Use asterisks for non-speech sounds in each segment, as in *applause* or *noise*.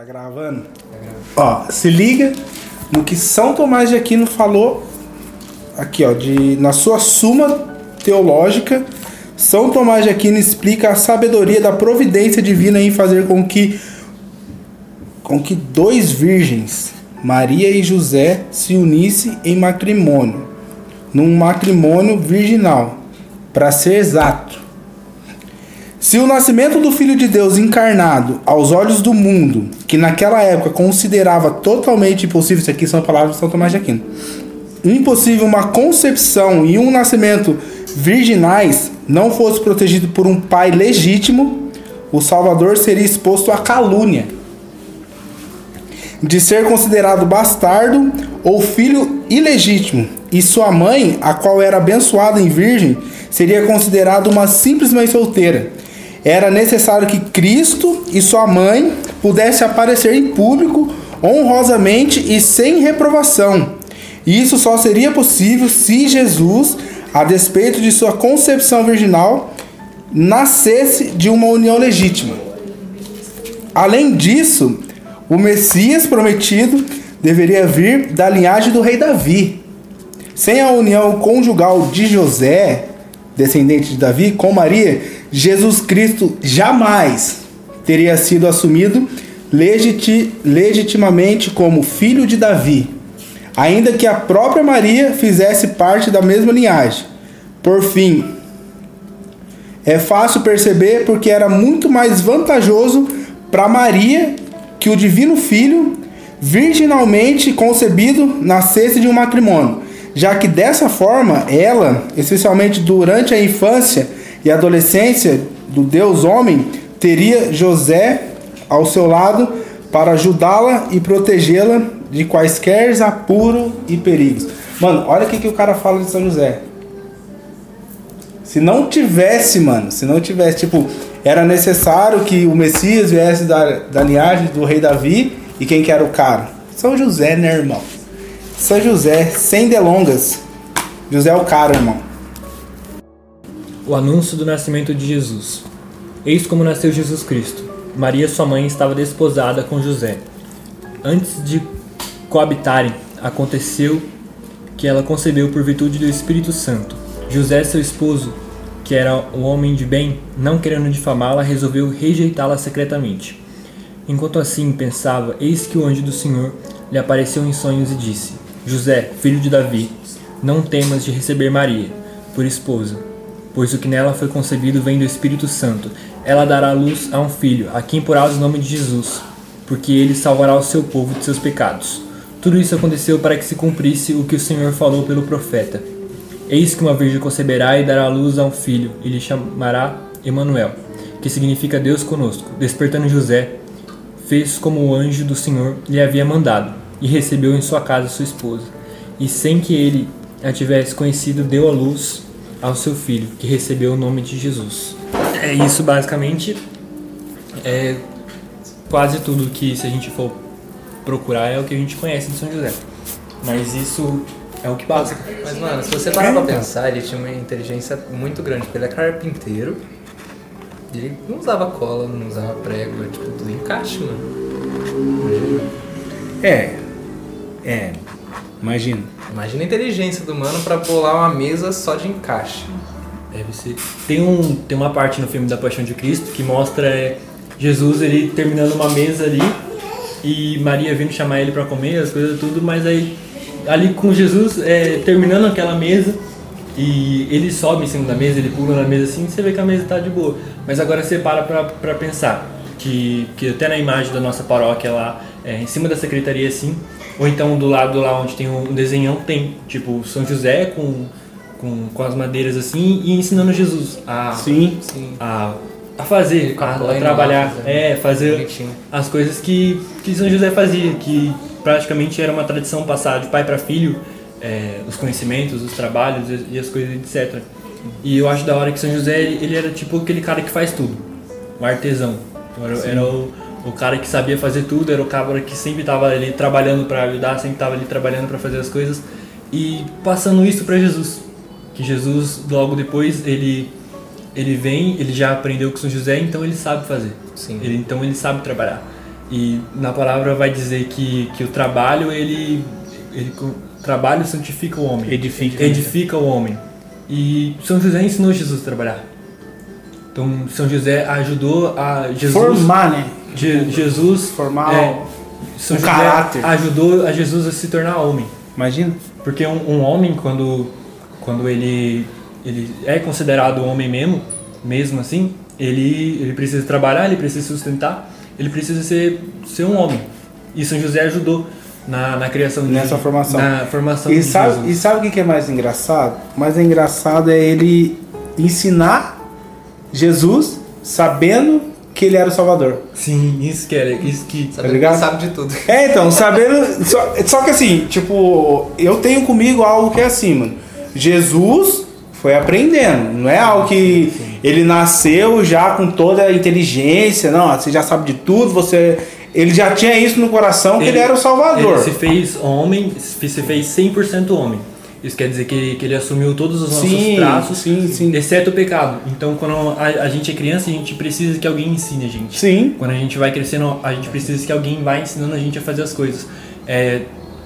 Tá gravando? Ó, se liga no que São Tomás de Aquino falou aqui, ó, de na sua Suma Teológica, São Tomás de Aquino explica a sabedoria da providência divina em fazer com que com que dois virgens, Maria e José, se unissem em matrimônio, num matrimônio virginal, para ser exato. Se o nascimento do Filho de Deus encarnado, aos olhos do mundo, que naquela época considerava totalmente impossível, isso aqui são palavras de São Tomás de Aquino, impossível uma concepção e um nascimento virginais não fosse protegido por um pai legítimo, o Salvador seria exposto à calúnia de ser considerado bastardo ou filho ilegítimo, e sua mãe, a qual era abençoada em virgem, seria considerada uma simples mãe solteira era necessário que Cristo e sua mãe pudessem aparecer em público honrosamente e sem reprovação. Isso só seria possível se Jesus, a despeito de sua concepção virginal, nascesse de uma união legítima. Além disso, o Messias prometido deveria vir da linhagem do rei Davi. Sem a união conjugal de José, descendente de Davi, com Maria, Jesus Cristo jamais teria sido assumido legiti legitimamente como filho de Davi, ainda que a própria Maria fizesse parte da mesma linhagem. Por fim, é fácil perceber porque era muito mais vantajoso para Maria que o divino filho, virginalmente concebido, nascesse de um matrimônio, já que dessa forma ela, especialmente durante a infância, e adolescência do Deus homem, teria José ao seu lado para ajudá-la e protegê-la de quaisquer apuros e perigos. Mano, olha o que, que o cara fala de São José. Se não tivesse, mano, se não tivesse, tipo, era necessário que o Messias viesse da, da linhagem do rei Davi e quem que era o cara? São José, né, irmão? São José, sem delongas. José é o cara, irmão. O anúncio do nascimento de Jesus. Eis como nasceu Jesus Cristo. Maria, sua mãe, estava desposada com José. Antes de coabitarem, aconteceu que ela concebeu por virtude do Espírito Santo. José, seu esposo, que era um homem de bem, não querendo difamá-la, resolveu rejeitá-la secretamente. Enquanto assim pensava, eis que o anjo do Senhor lhe apareceu em sonhos e disse: José, filho de Davi, não temas de receber Maria por esposa pois o que nela foi concebido vem do Espírito Santo. Ela dará luz a um filho, a quem porás o nome de Jesus, porque ele salvará o seu povo de seus pecados. Tudo isso aconteceu para que se cumprisse o que o Senhor falou pelo profeta. Eis que uma virgem conceberá e dará luz a um filho, e lhe chamará Emanuel, que significa Deus conosco. Despertando José, fez como o anjo do Senhor lhe havia mandado, e recebeu em sua casa sua esposa. E sem que ele a tivesse conhecido, deu à luz ao seu filho, que recebeu o nome de Jesus. É isso basicamente. É quase tudo que se a gente for procurar é o que a gente conhece de São José. Mas isso é o que basta. Mas mano, se você parar pra pensar, ele tinha uma inteligência muito grande, porque ele é carpinteiro. Ele não usava cola, não usava prego, é tipo tudo encaixe, mano. É. É. Imagina. Imagina a inteligência do mano pra pular uma mesa só de encaixe. Deve ser. Tem, um, tem uma parte no filme da Paixão de Cristo que mostra é, Jesus ele terminando uma mesa ali e Maria vindo chamar ele para comer, as coisas tudo, mas aí ali com Jesus é, terminando aquela mesa e ele sobe em cima da mesa, ele pula na mesa assim, você vê que a mesa tá de boa. Mas agora você para pra, pra pensar que, que até na imagem da nossa paróquia lá, é, em cima da secretaria assim, ou então do lado lá onde tem um desenhão, tem tipo São José com, com, com as madeiras assim e ensinando Jesus a, sim, a, a fazer, a, a trabalhar, é, fazer Bonitinho. as coisas que, que São José fazia, que praticamente era uma tradição passar de pai para filho, é, os conhecimentos, os trabalhos e as coisas, etc. E eu acho da hora que São José ele era tipo aquele cara que faz tudo, o artesão. Era, era o, o cara que sabia fazer tudo, era o cara que sempre estava ali trabalhando para ajudar, sempre estava ali trabalhando para fazer as coisas e passando isso para Jesus. Que Jesus logo depois ele ele vem, ele já aprendeu com São José, então ele sabe fazer. Sim. Ele, então ele sabe trabalhar. E na palavra vai dizer que, que o trabalho, ele, ele. O trabalho santifica o homem. Edifica. Edifica o homem. E São José ensinou Jesus a trabalhar. Então São José ajudou a Jesus. Formar, né? Je- Jesus. Formar é, São um José caráter. ajudou a Jesus a se tornar homem. Imagina. Porque um, um homem, quando, quando ele, ele é considerado homem mesmo, mesmo assim, ele, ele precisa trabalhar, ele precisa sustentar, ele precisa ser, ser um homem. E São José ajudou na, na criação de, Nessa formação. Na formação E de sabe, e Jesus. sabe o que é mais engraçado? O mais engraçado é ele ensinar Jesus sabendo que ele era o Salvador. Sim, isso que era, isso que... Sabendo ligado? que sabe de tudo. É, então, sabendo. Só, só que assim, tipo, eu tenho comigo algo que é assim, mano. Jesus foi aprendendo. Não é algo que ele nasceu já com toda a inteligência. Não, você já sabe de tudo, você. Ele já tinha isso no coração que ele, era o Salvador. Ele se fez homem, se fez 100% homem. Isso quer dizer que, que ele assumiu todos os nossos Sim, traços, sim, sim. exceto o pecado. Então, quando a, a gente é criança, a gente precisa que alguém ensine a gente. Sim. Quando a gente vai crescendo, a gente precisa que alguém vá ensinando a gente a fazer as coisas. É,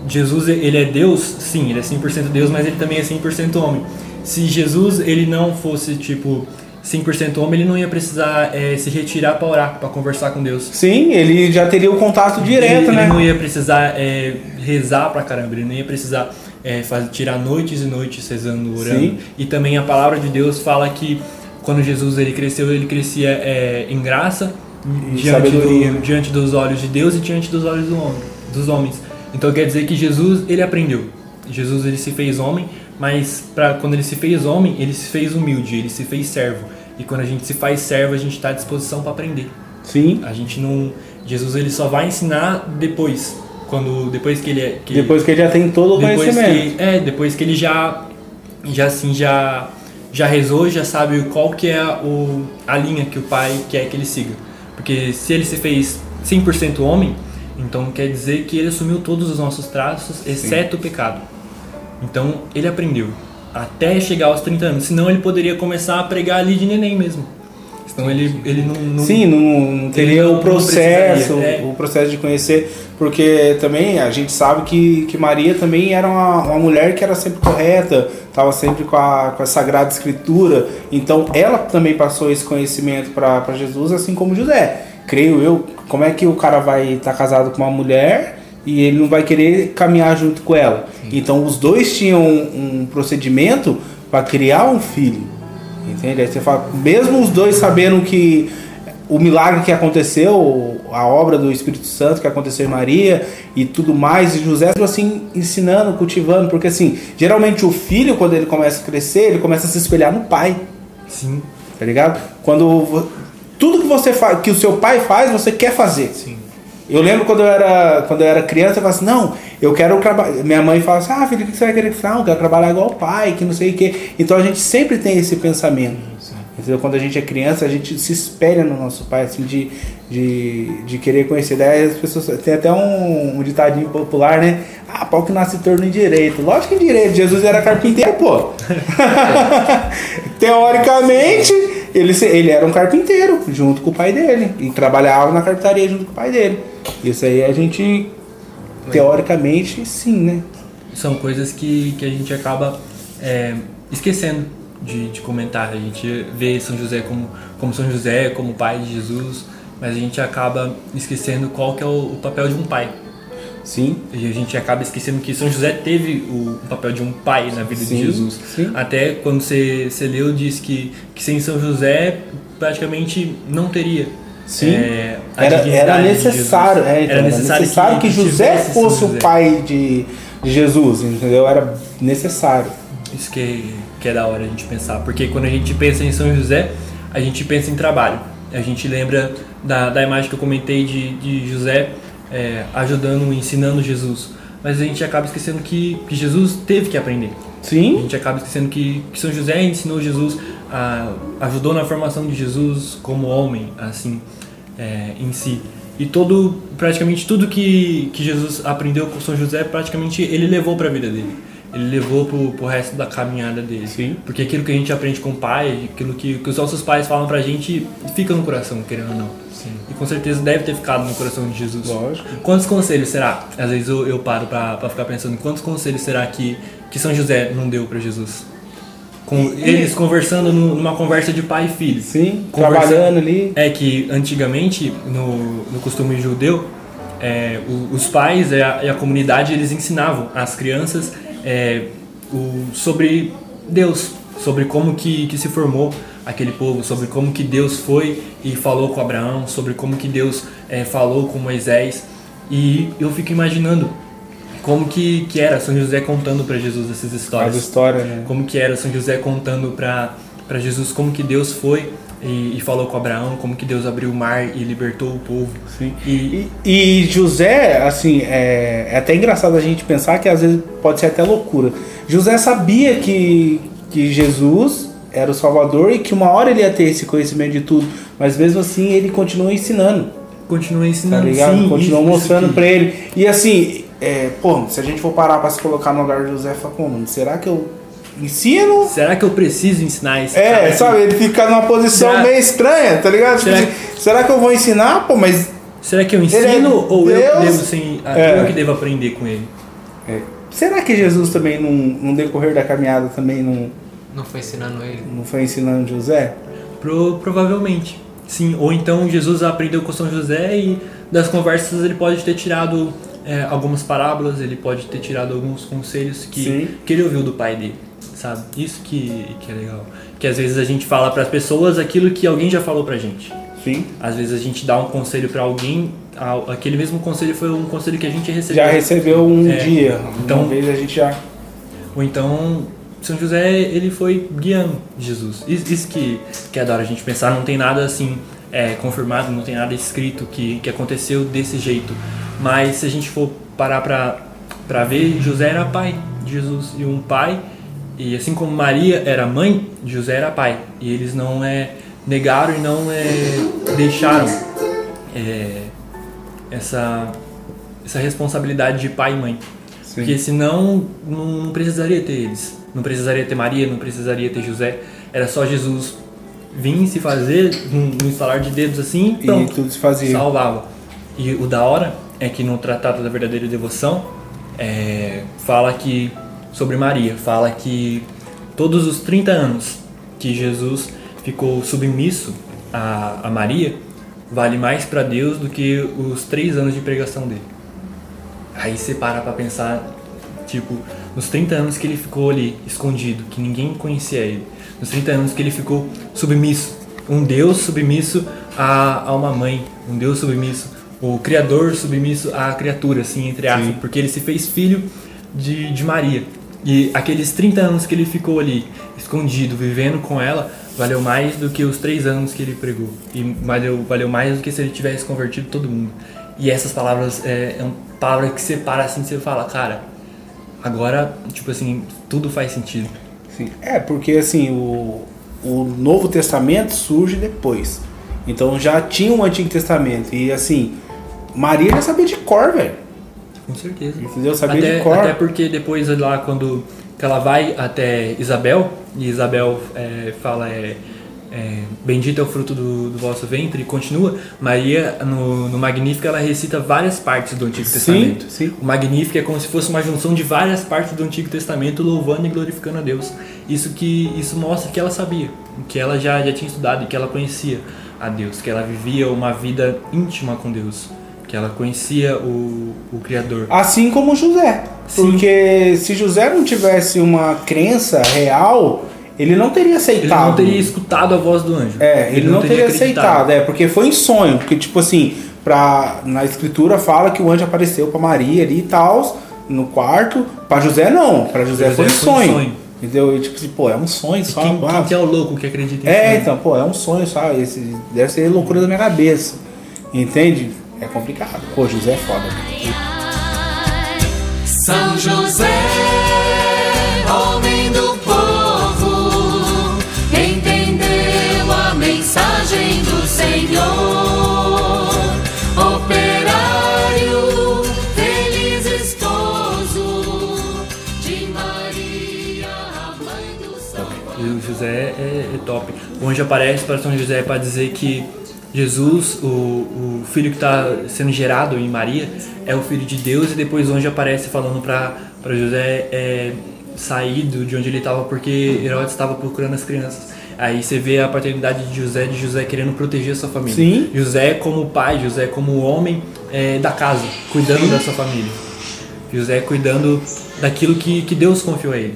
Jesus, ele é Deus? Sim, ele é 100% Deus, mas ele também é 100% homem. Se Jesus, ele não fosse, tipo, 100% homem, ele não ia precisar é, se retirar para orar, para conversar com Deus. Sim, ele já teria o contato direto, ele, né? Ele não ia precisar é, rezar pra caramba, ele não ia precisar é, faz- tirar noites e noites rezando, orando. Sim. E também a palavra de Deus fala que quando Jesus ele cresceu, ele crescia é, em graça E diante, sabedoria. do, diante dos olhos de Deus e diante dos olhos do homem, dos homens. Então quer dizer que Jesus ele aprendeu. Jesus ele se fez homem, mas pra, quando ele se fez homem, ele se fez humilde, ele se fez servo. E quando a gente se faz servo, a gente está à disposição para aprender. Sim. A gente não. Jesus ele só vai ensinar depois. Quando. Depois que ele é. Que, Depois que ele já tem todo o conhecimento. que, é, depois que ele já. Já assim, já. Já rezou, já sabe qual que é o, a linha que o pai quer que ele siga. Porque se ele se fez 100% homem, então quer dizer que ele assumiu todos os nossos traços, exceto o pecado. Então ele aprendeu até chegar aos 30 anos. Senão ele poderia começar a pregar ali de neném mesmo. Senão ele, ele não, não Sim, não, não teria não- o processo, é. o processo de conhecer, porque também a gente sabe que, que Maria também era uma, uma mulher que era sempre correta, estava sempre com a, com a Sagrada Escritura, então ela também passou esse conhecimento para Jesus, assim como José. Creio eu, como é que o cara vai estar casado com uma mulher e ele não vai querer caminhar junto com ela? Então os dois tinham um, um procedimento para criar um filho. Entende? Aí você fala, mesmo os dois sabendo que o milagre que aconteceu, a obra do Espírito Santo que aconteceu em Maria e tudo mais, e José assim ensinando, cultivando, porque assim, geralmente o filho quando ele começa a crescer, ele começa a se espelhar no pai, Sim. tá ligado? Quando tudo que você faz, que o seu pai faz, você quer fazer. Sim. Eu lembro quando eu era, quando eu era criança, eu falava assim, não, eu quero trabalhar. Minha mãe fala assim, ah, filho, o que você vai querer? Não, eu quero trabalhar igual o pai, que não sei o quê. Então a gente sempre tem esse pensamento. Entendeu? Quando a gente é criança, a gente se espelha no nosso pai, assim, de, de, de querer conhecer. Daí as pessoas. Tem até um, um ditadinho popular, né? Ah, pau que nasce torno em direito. Lógico que em direito, Jesus era carpinteiro, pô. *laughs* Teoricamente, ele, ele era um carpinteiro, junto com o pai dele. E trabalhava na carpintaria junto com o pai dele. Isso aí a gente, teoricamente, sim, né? São coisas que, que a gente acaba é, esquecendo de, de comentar. A gente vê São José como, como São José, como pai de Jesus, mas a gente acaba esquecendo qual que é o, o papel de um pai. Sim. E a gente acaba esquecendo que São José teve o, papel de um pai na vida Sim, de Jesus. sim. Até quando você, você leu, diz que, que sem São José praticamente não teria. Sim. é, Era, era necessário, é, então, era necessário, que, José tivesse São fosse o José. pai de, de Jesus, entendeu? Era necessário. Isso que, que é da hora a gente pensar. Porque quando a gente pensa em São José, a gente pensa em trabalho. A gente lembra da, da imagem que eu comentei de, de José é, ajudando, ensinando Jesus. Mas a gente acaba esquecendo que, que Jesus teve que aprender. A Sim, gente acaba esquecendo que, que São José ensinou Jesus, a, ajudou na formação de Jesus como homem, assim, é, em si. E todo, praticamente tudo que, que Jesus aprendeu com São José, praticamente ele levou para a vida dele. Ele levou pro, pro resto da caminhada dele. Sim. Porque aquilo que a gente aprende com o pai, aquilo que, que os nossos pais falam pra gente, fica no coração, querendo ou não. Sim. E com certeza deve ter ficado no coração de Jesus. Lógico. Quantos conselhos será? Às vezes eu, eu paro pra, pra ficar pensando, quantos conselhos será que, que São José não deu pra Jesus? Com eles conversando no- numa conversa de pai e filho. Sim, trabalhando ali. É que antigamente, no, no costume judeu, é, os pais e a, e a comunidade eles ensinavam às crianças é, o- sobre Deus, sobre como que, que se formou aquele povo, sobre como que Deus foi e falou com Abraão, sobre como que Deus é, falou com Moisés. E eu fico imaginando como que, que era São José contando para Jesus essas As histórias histórias, né? como que era São José contando para para Jesus como que Deus foi e, e falou com Abraão, como que Deus abriu o mar e libertou o povo. E, E, e José, assim, é, é até engraçado a gente pensar que às vezes pode ser até loucura. José sabia que, que Jesus era o Salvador e que uma hora ele ia ter esse conhecimento de tudo, mas mesmo assim ele continua ensinando, continua tá ensinando, ligado? sim, continua isso- mostrando pra ele. E assim, é, pô, se a gente for parar pra se colocar no lugar de José, fala, pô, mano, será que eu ensino? Será que eu preciso ensinar esse É, sabe, ele fica numa posição Será- meio estranha, tá ligado? Tipo Será- assim, será que eu vou ensinar? Pô, mas Será que eu é ensino ou eu que devo sim, É. eu que devo aprender com ele? É. Será que Jesus também, num, num decorrer da caminhada, também não, Não foi ensinando ele. não foi ensinando José? Pro, provavelmente. Sim, ou então Jesus aprendeu com São José e das conversas ele pode ter tirado é, algumas parábolas, ele pode ter tirado alguns conselhos Sim. que, que ele ouviu do pai dele, sabe? Isso que, que é legal. Que às vezes a gente fala para as pessoas aquilo que alguém já falou pra gente. Sim. Às vezes a gente dá um conselho pra alguém, aquele mesmo conselho foi um conselho que a gente recebeu. Já recebeu um É. dia. Então- Uma vez a gente já. Ou então, São José, ele foi guiando Jesus. Isso, que, que é da hora a gente pensar, não tem nada assim é, confirmado, não tem nada escrito que, que aconteceu desse jeito. Mas se a gente for parar pra ver, José era pai de Jesus. E um pai, e assim como Maria era mãe, José era pai. E eles não é, negaram e não é, deixaram é, essa, essa responsabilidade de pai e mãe. Porque senão não precisaria ter eles. Não precisaria ter Maria, não precisaria ter José. Era só Jesus vir se fazer num, num estalar de dedos assim E pronto, tudo se fazia. salvava. E o da hora é que no Tratado da Verdadeira Devoção é, fala que sobre Maria, fala que todos os 30 anos que Jesus ficou submisso a, a Maria vale mais para Deus do que os três anos de pregação dele. Aí você para pra pensar, tipo, nos 30 anos que ele ficou ali, escondido, que ninguém conhecia ele. Nos 30 anos que ele ficou submisso. Um Deus submisso a, a uma mãe. Um Deus submisso. O Criador submisso à criatura, assim, entre aspas. Porque ele se fez filho de, de Maria. E aqueles 30 anos que ele ficou ali, escondido, vivendo com ela, valeu mais do que os 3 anos que ele pregou. E valeu, valeu mais do que se ele tivesse convertido todo mundo. E essas palavras é, é uma palavra que você para assim, você fala, cara, agora, tipo assim, tudo faz sentido. Sim. É, porque assim, o, o Novo Testamento surge depois. Então já tinha um Antigo Testamento. E assim, Maria já sabia de cor, velho. Com certeza. Entendeu? Até, de cor. até porque depois lá quando ela vai até Isabel, e Isabel é, fala é, é, bendito é o fruto do, do vosso ventre, e continua, Maria no, no Magnífica ela recita várias partes do Antigo Sim, Testamento. sim. O Magnífico é como se fosse uma junção de várias partes do Antigo Testamento louvando e glorificando a Deus. Isso que isso mostra que ela sabia, que ela já, já tinha estudado e que ela conhecia a Deus, que ela vivia uma vida íntima com Deus, que ela conhecia o, o Criador. Assim como José. Sim. Porque se José não tivesse uma crença real, ele não teria Ele aceitado. não teria escutado a voz do anjo. É, ele, não, teria, acreditado. aceitado, é, porque foi em sonho, porque tipo assim, pra, na escritura fala que o anjo apareceu pra Maria ali e tal, no quarto, pra José não, pra José, José foi, foi sonho, sonho. Entendeu? E tipo assim, pô, é um sonho só. Quem, quem que é o louco que acredita em é, sonho? então, pô, é um sonho só, esse deve ser loucura da minha cabeça. Entende? é complicado. Pô, José é foda. São José, homem do povo, entendeu a mensagem do Senhor. Operário, feliz esposo de Maria, a mãe do Salvador. O José é, é top. Onde aparece para São José para dizer que Jesus, o, o filho que está sendo gerado em Maria, é o filho de Deus e depois o anjo aparece falando para José é, sair de onde ele estava porque Herodes estava procurando as crianças. Aí você vê a paternidade de José, de José querendo proteger a sua família. Sim. José como pai, José como homem é, da casa, cuidando da sua família. José cuidando daquilo que, que Deus confiou a ele.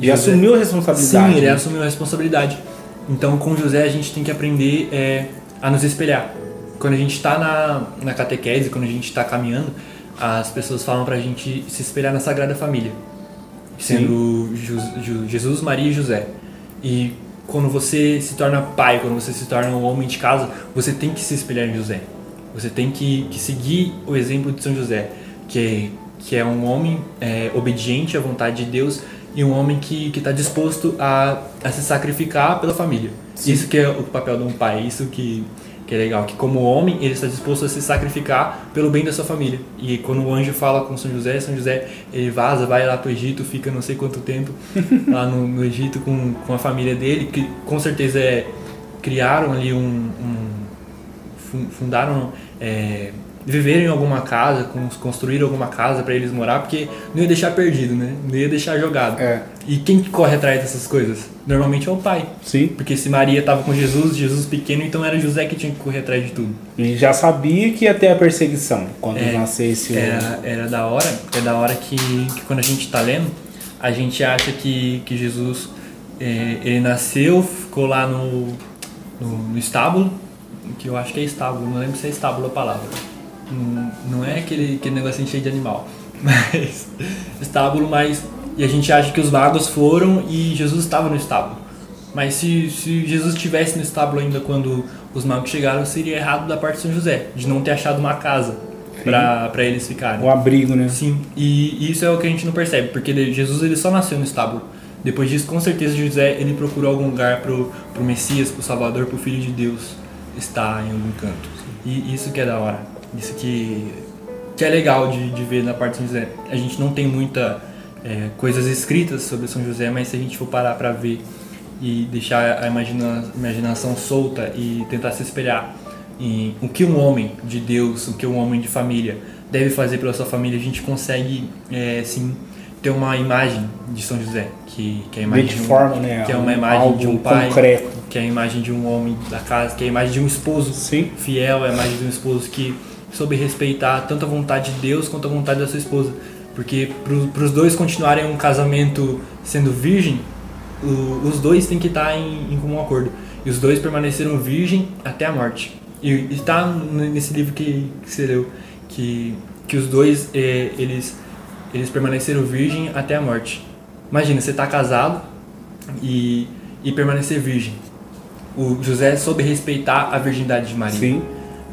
E José- assumiu a responsabilidade. Sim, ele né? assumiu a responsabilidade. Então, com José, a gente tem que aprender é, a nos espelhar. Quando a gente está na, na catequese, quando a gente está caminhando, as pessoas falam pra gente se espelhar na Sagrada Família, sendo Jesus, Maria e José. E quando você se torna pai, quando você se torna um homem de casa, você tem que se espelhar em José. Você tem que, que seguir o exemplo de São José, que é, que é um homem é, obediente à vontade de Deus e um homem que está disposto a, a se sacrificar pela família. Isso que é o papel de um pai, isso que, que é legal, que como homem ele está disposto a se sacrificar pelo bem da sua família. E quando o anjo fala com São José, São José ele vaza, vai lá para o Egito, fica não sei quanto tempo *laughs* lá no, no Egito com, com a família dele, que com certeza é, criaram ali um, um fun- fundaram, é, viveram em alguma casa, cons- construíram alguma casa para eles morar, porque não ia deixar perdido, né? Não ia deixar jogado. É. E quem que corre atrás dessas coisas? Normalmente é o pai. Sim. Porque se Maria estava com Jesus, Jesus pequeno, então era José que tinha que correr atrás de tudo. E já sabia que ia ter a perseguição quando É, nascesse o. Era, era da hora, é da hora que, que quando a gente está lendo, a gente acha que, que Jesus é, ele nasceu, ficou lá no, no, no estábulo, que eu acho que é estábulo, não lembro se é estábulo a palavra. Não, é aquele, aquele negocinho cheio de animal, *laughs* mas estábulo, mas. E a gente acha que os magos foram e Jesus estava no estábulo. Mas se, se Jesus estivesse no estábulo ainda quando os magos chegaram, seria errado da parte de São José, de não ter achado uma casa para eles ficarem. O abrigo, né? Sim, e isso é o que a gente não percebe, porque Jesus ele só nasceu no estábulo. Depois disso, com certeza, José ele procurou algum lugar pro, pro Messias, pro Salvador, pro Filho de Deus estar em algum canto. E isso que é da hora. Isso que, que é legal de, de ver na parte de São José. A gente não tem muita é, coisas escritas sobre São José, mas se a gente for parar para ver e deixar a imagina, imaginação solta e tentar se espelhar em o que um homem de Deus, o que um homem de família deve fazer pela sua família, a gente consegue é, sim ter uma imagem de São José, que, que é a imagem de de um- forma, né? que é uma imagem de um pai, concreto. que é a imagem de um homem da casa, que é a imagem de um esposo Sim. fiel, é a imagem de um esposo que soube respeitar tanto a vontade de Deus quanto a vontade da sua esposa. Porque para os dois continuarem um casamento sendo virgem, o- os dois têm que estar em, em comum acordo. E os dois permaneceram virgem até a morte. E está nesse livro que, que você leu, que, que os dois eh, eles, eles permaneceram virgem até a morte. Imagina, você está casado e, e permanecer virgem. O José soube respeitar a virgindade de Maria. Sim.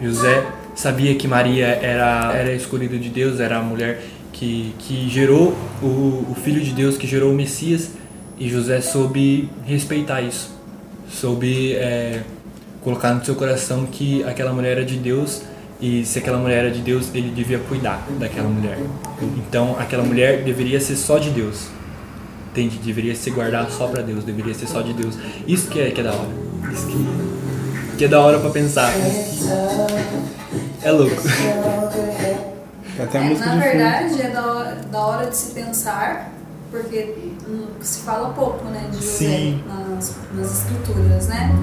José sabia que Maria era, era escolhida de Deus, era a mulher que, que gerou o, o Filho de Deus, que gerou o Messias, e José soube respeitar isso. Soube é, colocar no seu coração que aquela mulher era de Deus, e se aquela mulher era de Deus, ele devia cuidar daquela mulher. Então, aquela mulher deveria ser só de Deus. Entende? Deveria ser guardada só pra Deus, deveria ser só de Deus. Isso que é, que é da hora. Isso que, que é da hora pra pensar. É louco. Tem até a É, música na verdade, é da hora, da hora de se pensar, porque hum, se fala pouco né, de José nas, nas escrituras, né?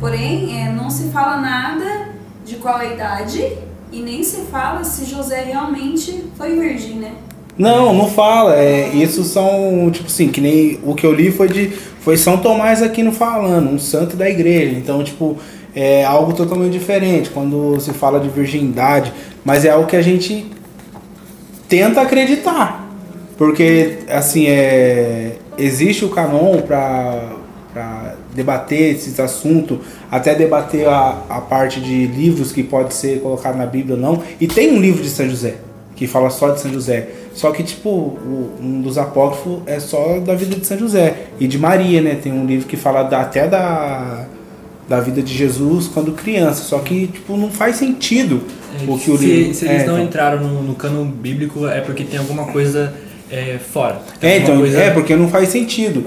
Porém, é, não se fala nada de qual a idade e nem se fala se José realmente foi virgem, né? Não, não fala. É, isso são, tipo assim, que nem o que eu li foi de. Foi São Tomás aqui no falando, um santo da igreja. Então, tipo, é algo totalmente diferente quando se fala de virgindade. Mas é algo que a gente tenta acreditar. Porque, assim, é, existe o canon para debater esses assuntos, até debater a, a parte de livros que pode ser colocado na Bíblia ou não. E tem um livro de São José, que fala só de São José. Só que, tipo, um dos apócrifos é só da vida de São José. E de Maria, né? Tem um livro que fala da- até da, da vida de Jesus quando criança. Só que, tipo, não faz sentido o que o se, livro... se é, eles não então. entraram no, no cano bíblico é porque tem alguma coisa é, fora. É, então, coisa- é porque não faz sentido.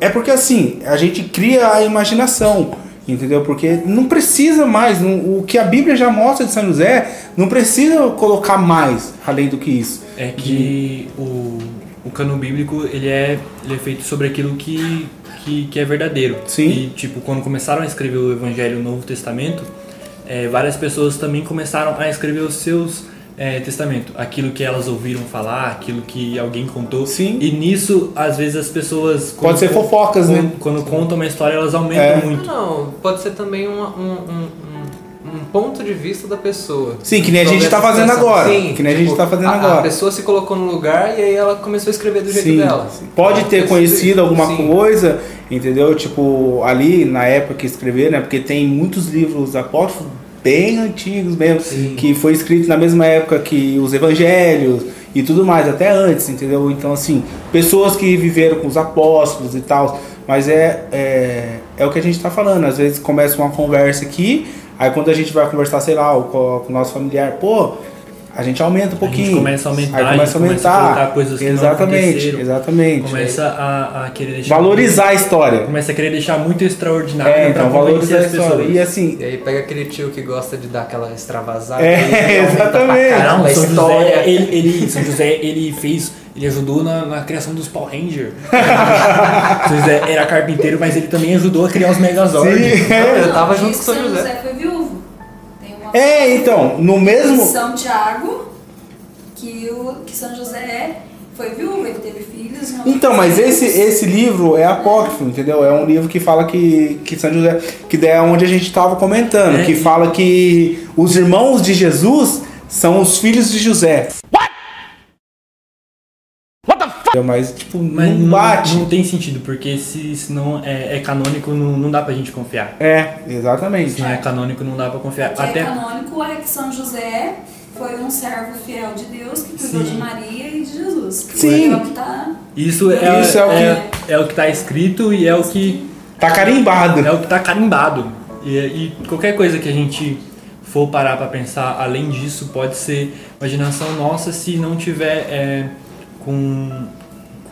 É porque assim, a gente cria a imaginação, entendeu? Porque não precisa mais, não- o que a Bíblia já mostra de São José, não precisa colocar mais além do que isso. é que o, o cano bíblico ele é, ele é feito sobre aquilo que, que, que é verdadeiro. Sim. E tipo, quando começaram a escrever o Evangelho e o Novo Testamento, é, várias pessoas também começaram a escrever os seus é, testamentos. Aquilo que elas ouviram falar, aquilo que alguém contou. Sim. E nisso, às vezes as pessoas... Pode ser fofocas, quando, né? Quando contam uma história, elas aumentam É. muito. Não, pode ser também um, um, um, um- ponto de vista da pessoa. Sim, que nem a gente tá essa fazendo situação. agora. Sim, Que nem a gente tá fazendo a, agora. A pessoa se colocou no lugar e aí ela começou a escrever do jeito Sim, dela. sim. Pode ter conhecido alguma Sim. coisa, entendeu? Tipo, ali na época que escrever, né? Porque tem muitos livros apócrifos bem antigos mesmo, Sim. que foi escrito na mesma época que os evangelhos e tudo mais, até antes, entendeu? Então, assim, pessoas que viveram com os apóstolos e tal, mas é, é, é o que a gente tá falando. Às vezes começa uma conversa aqui, aí quando a gente vai conversar, sei lá, com, com o nosso familiar, pô, a gente aumenta um A gente pouquinho. começa a aumentar, aí começa a a gente começa a aumentar. colocar coisas que não exatamente, aconteceram. exatamente. Começa a, a querer deixar... Valorizar a história. Começa a querer deixar muito extraordinário É, pra então valorizar a as história. pessoas. E assim, E aí pega aquele tio que gosta de dar aquela extravasada. É, e exatamente. Caramba, a São história. José, ele, ele- São José, ele fez, ele ajudou na, na criação dos Power Rangers. *laughs* São José era carpinteiro, mas ele também ajudou a criar os Megazords. Sim. Eu tava junto com o São José. É, então, no mesmo. São Tiago, que, o, que São José foi viúvo, ele teve filhos. não Então, mas esse, esse livro é apócrifo, entendeu? É um livro que fala que, que São José. Que daí é onde a gente estava comentando, É, que fala que os irmãos de Jesus são os filhos de José. What? Mas, tipo, Mas não não, bate. não tem sentido, porque se, se não é, é canônico, não, não dá pra gente confiar. É, exatamente. Se não é canônico, não dá pra confiar. O que Até, é canônico é que São José foi um servo fiel de Deus que cuidou Sim. de Maria e de Jesus. Sim. É o que tá. isso é, Isso é o é, é o que tá escrito e é o que Tá carimbado. é o que tá carimbado. E, e qualquer coisa que a gente for parar pra pensar além disso pode ser imaginação nossa se não tiver é, com,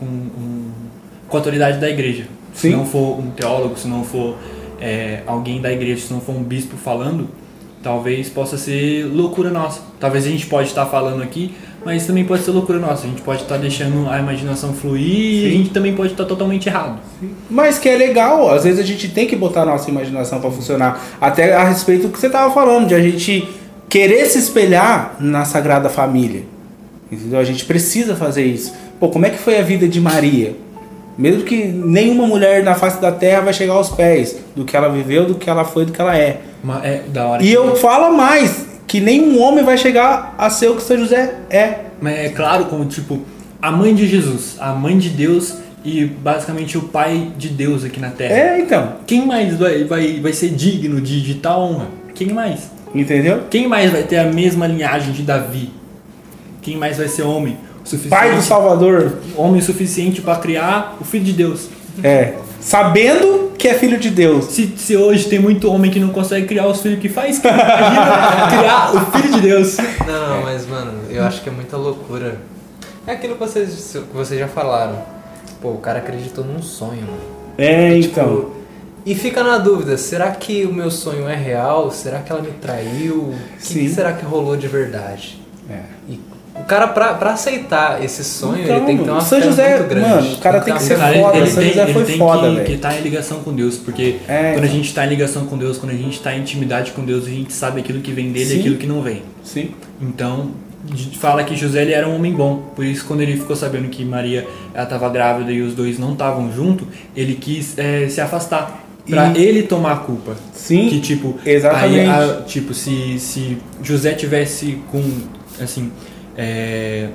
com, um- com a autoridade da igreja. Se Sim. não for um teólogo, se não for é, alguém da igreja, se não for um bispo falando, talvez possa ser loucura nossa. Talvez a gente pode estar falando aqui, mas também pode ser loucura nossa. A gente pode estar deixando a imaginação fluir e a gente também pode estar totalmente errado. Mas que é legal, às vezes a gente tem que botar a nossa imaginação pra funcionar. Até a respeito do que você tava falando, de a gente querer se espelhar na Sagrada Família. Entendeu? A gente precisa fazer isso. Pô, como é que foi a vida de Maria? Mesmo que nenhuma mulher na face da terra vai chegar aos pés do que ela viveu, do que ela foi, do que ela é. Mas é da hora. E eu falo mais, que nenhum homem vai chegar a ser o que São José é. Mas é claro, como tipo, a mãe de Jesus, a mãe de Deus e basicamente o pai de Deus aqui na terra. É, então. Quem mais vai, vai, vai ser digno de, de tal honra? Quem mais? Entendeu? Quem mais vai ter a mesma linhagem de Davi? Quem mais vai ser homem? Suficiente, Pai do Salvador. Homem suficiente para criar o filho de Deus. É. Sabendo que é filho de Deus. Se, se hoje tem muito homem que não consegue criar os filhos que faz, que imagina *laughs* criar o filho de Deus. Não, mas mano, eu acho que é muita loucura. É aquilo que vocês, que vocês já falaram. Pô, o cara acreditou num sonho, mano. É, Tipo, então. E fica na dúvida, será que o meu sonho é real? Será que ela me traiu? O que, Sim. que será que rolou de verdade? É. E o cara, pra, pra aceitar esse sonho, Então, ele tem que ter uma São fé José, muito grande. mano, o cara tem que ter ser Cara, foda, ele, São tem, José ele foi tem foda, que- que estar em ligação com Deus, porque É, quando a então. gente está em ligação com Deus, quando a gente está em intimidade com Deus, a gente sabe aquilo que vem dele e aquilo que não vem. Sim. Então, fala que José ele era um homem bom. Por isso, quando ele ficou sabendo que Maria ela estava grávida e os dois não estavam junto, ele quis é, se afastar para ele tomar a culpa. Sim. Que tipo, Exatamente. aí, a- tipo, se, se José tivesse com assim, é,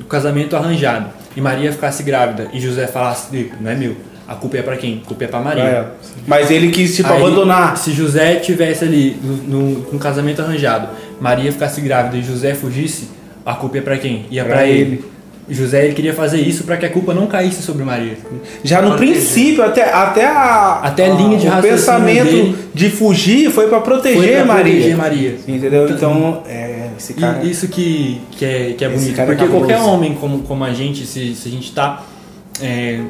o casamento arranjado e Maria ficasse grávida e José falasse, "Ih, não é meu, a culpa é para quem? A culpa é para Maria. É. Mas ele quis, tipo, Aí, abandonar. Se José tivesse ali no, no- no casamento arranjado, Maria ficasse grávida e José fugisse, a culpa é pra quem? Ia Pra pra ele. ele. José ele queria fazer isso pra que a culpa não caísse sobre Maria. Já no Proteger. princípio, até, até a, Até a linha de o raciocínio pensamento dele de fugir foi pra proteger proteger Maria. Entendeu? Então, é, esse cara. E isso que, que é, que é bonito. cara é porque qualquer cabuloso. homem como, como a gente, se, se a gente tá é,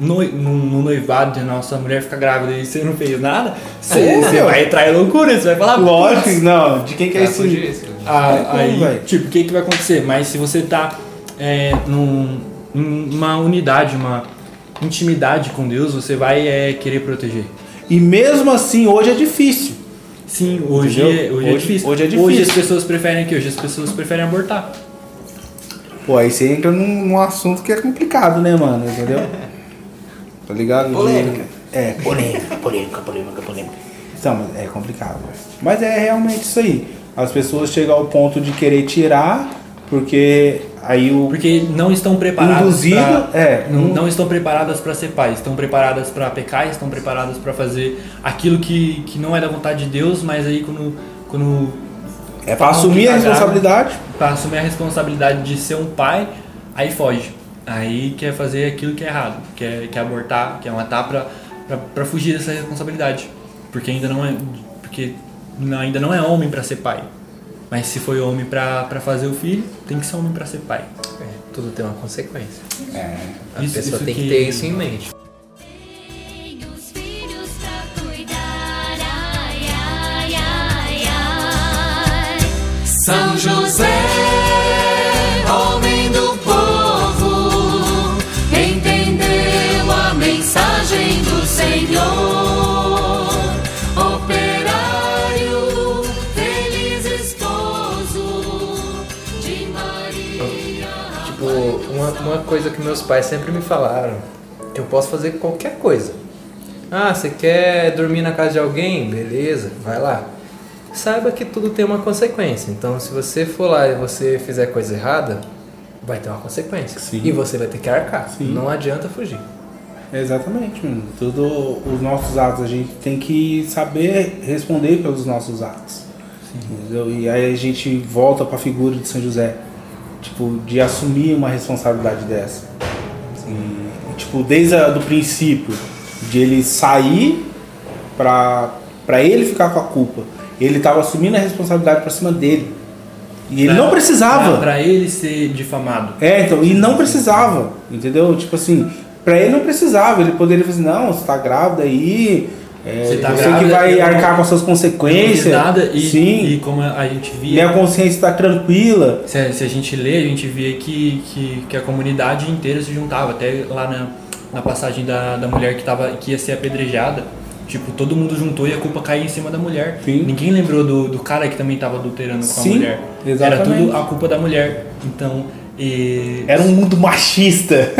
no, no, no noivado e a nossa mulher fica grávida e você não fez nada, você, É, você vai entrar em loucura, você vai falar, Lógico, "Putz, não, de quem que é esse. esse- Ah, É aí, tipo, o que, que vai acontecer? Mas se você tá é, num, numa unidade, uma intimidade com Deus, você vai é, querer proteger. E mesmo assim, hoje é difícil. Sim, hoje, é, hoje, é Hoje- difícil. hoje é difícil. Hoje as pessoas preferem que hoje as pessoas preferem abortar. Pô, aí você entra num, num assunto que é complicado, né, mano? Entendeu? *laughs* tá ligado? Polêmica. É, polêmica, polêmica, polêmica, polêmica. Então, mas é complicado. velho. Mas é realmente isso aí. As pessoas chegam ao ponto de querer tirar, porque aí o. Porque não estão preparadas Induzido, pra- é, não, não estão preparadas para ser pais, estão preparadas para pecar, estão preparadas para fazer aquilo que, que não é da vontade de Deus, mas aí quando quando É pra assumir a responsabilidade. para assumir a responsabilidade de ser um pai, aí foge. Aí quer fazer aquilo que é errado, quer, quer abortar, quer matar pra fugir dessa responsabilidade. Porque ainda não é porque ainda não é homem para ser pai. Mas se foi homem para pra fazer o filho, tem que ser homem para ser pai. É, tudo tem uma consequência. É. A Isso- pessoa isso tem que que- ter isso em mente. Tem os coisa que meus pais sempre me falaram, que eu posso fazer qualquer coisa. Ah, você quer dormir na casa de alguém? Beleza, vai lá. Saiba que tudo tem uma consequência. Então, se você for lá e você fizer coisa errada, vai ter uma consequência. Sim. E você vai ter que arcar. Sim. Não adianta fugir. Exatamente, mano. Tudo os nossos atos, a gente tem que saber responder pelos nossos atos. Entendeu? E aí a gente volta pra figura de São José. Tipo, de assumir uma responsabilidade dessa. E, tipo, desde o princípio, de ele sair pra, pra ele ficar com a culpa. Ele tava assumindo a responsabilidade pra cima dele. E ele Pra- não precisava. Pra, pra ele ser difamado. É, então, e não precisava, entendeu? Tipo assim, pra ele não precisava, ele poderia fazer, não, você tá grávida aí, é, Você você, tá que grávida, vai não- arcar com as suas Não consequências. nada e, Sim, e como a gente via. minha consciência tá tranquila. Se a, se a gente lê, a gente vê que, que, que a comunidade inteira se juntava. Até lá na, na passagem da, da mulher que, tava, que ia ser apedrejada. Tipo, todo mundo juntou e a culpa caía em cima da mulher. Sim. Ninguém lembrou do, do cara que também estava adulterando com Sim, a mulher. Era exatamente. tudo a culpa da mulher. Então, e... Era um mundo machista.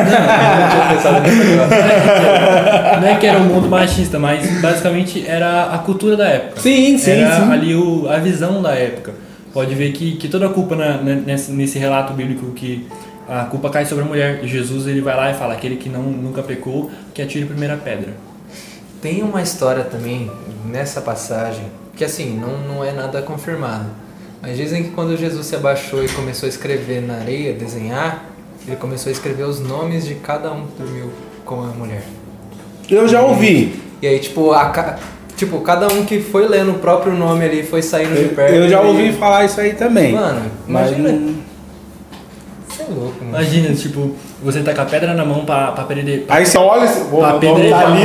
não é que era um mundo machista, mas basicamente era a cultura da época. Sim, sim, era sim. ali o, a visão da época. Pode ver que, que toda a culpa na- na- nesse, nesse relato bíblico que a culpa cai sobre a mulher. E Jesus ele vai lá e fala: aquele que não, nunca pecou, que atire a primeira pedra. Tem uma história também nessa passagem que assim não, não é nada confirmado. Mas dizem que quando Jesus se abaixou e começou a escrever na areia, desenhar, ele começou a escrever os nomes de cada um que dormiu com a mulher. Eu já ouvi. E aí, tipo, a, tipo, cada um que foi lendo o próprio nome ali foi saindo de perto. Eu já e- ouvi falar isso aí também. Mano, mas imagina. Você é louco, mano. Imagina, tipo, você tá com a pedra na mão pra, pra perder. Aí você olha e Pra a velho. nome tá ali,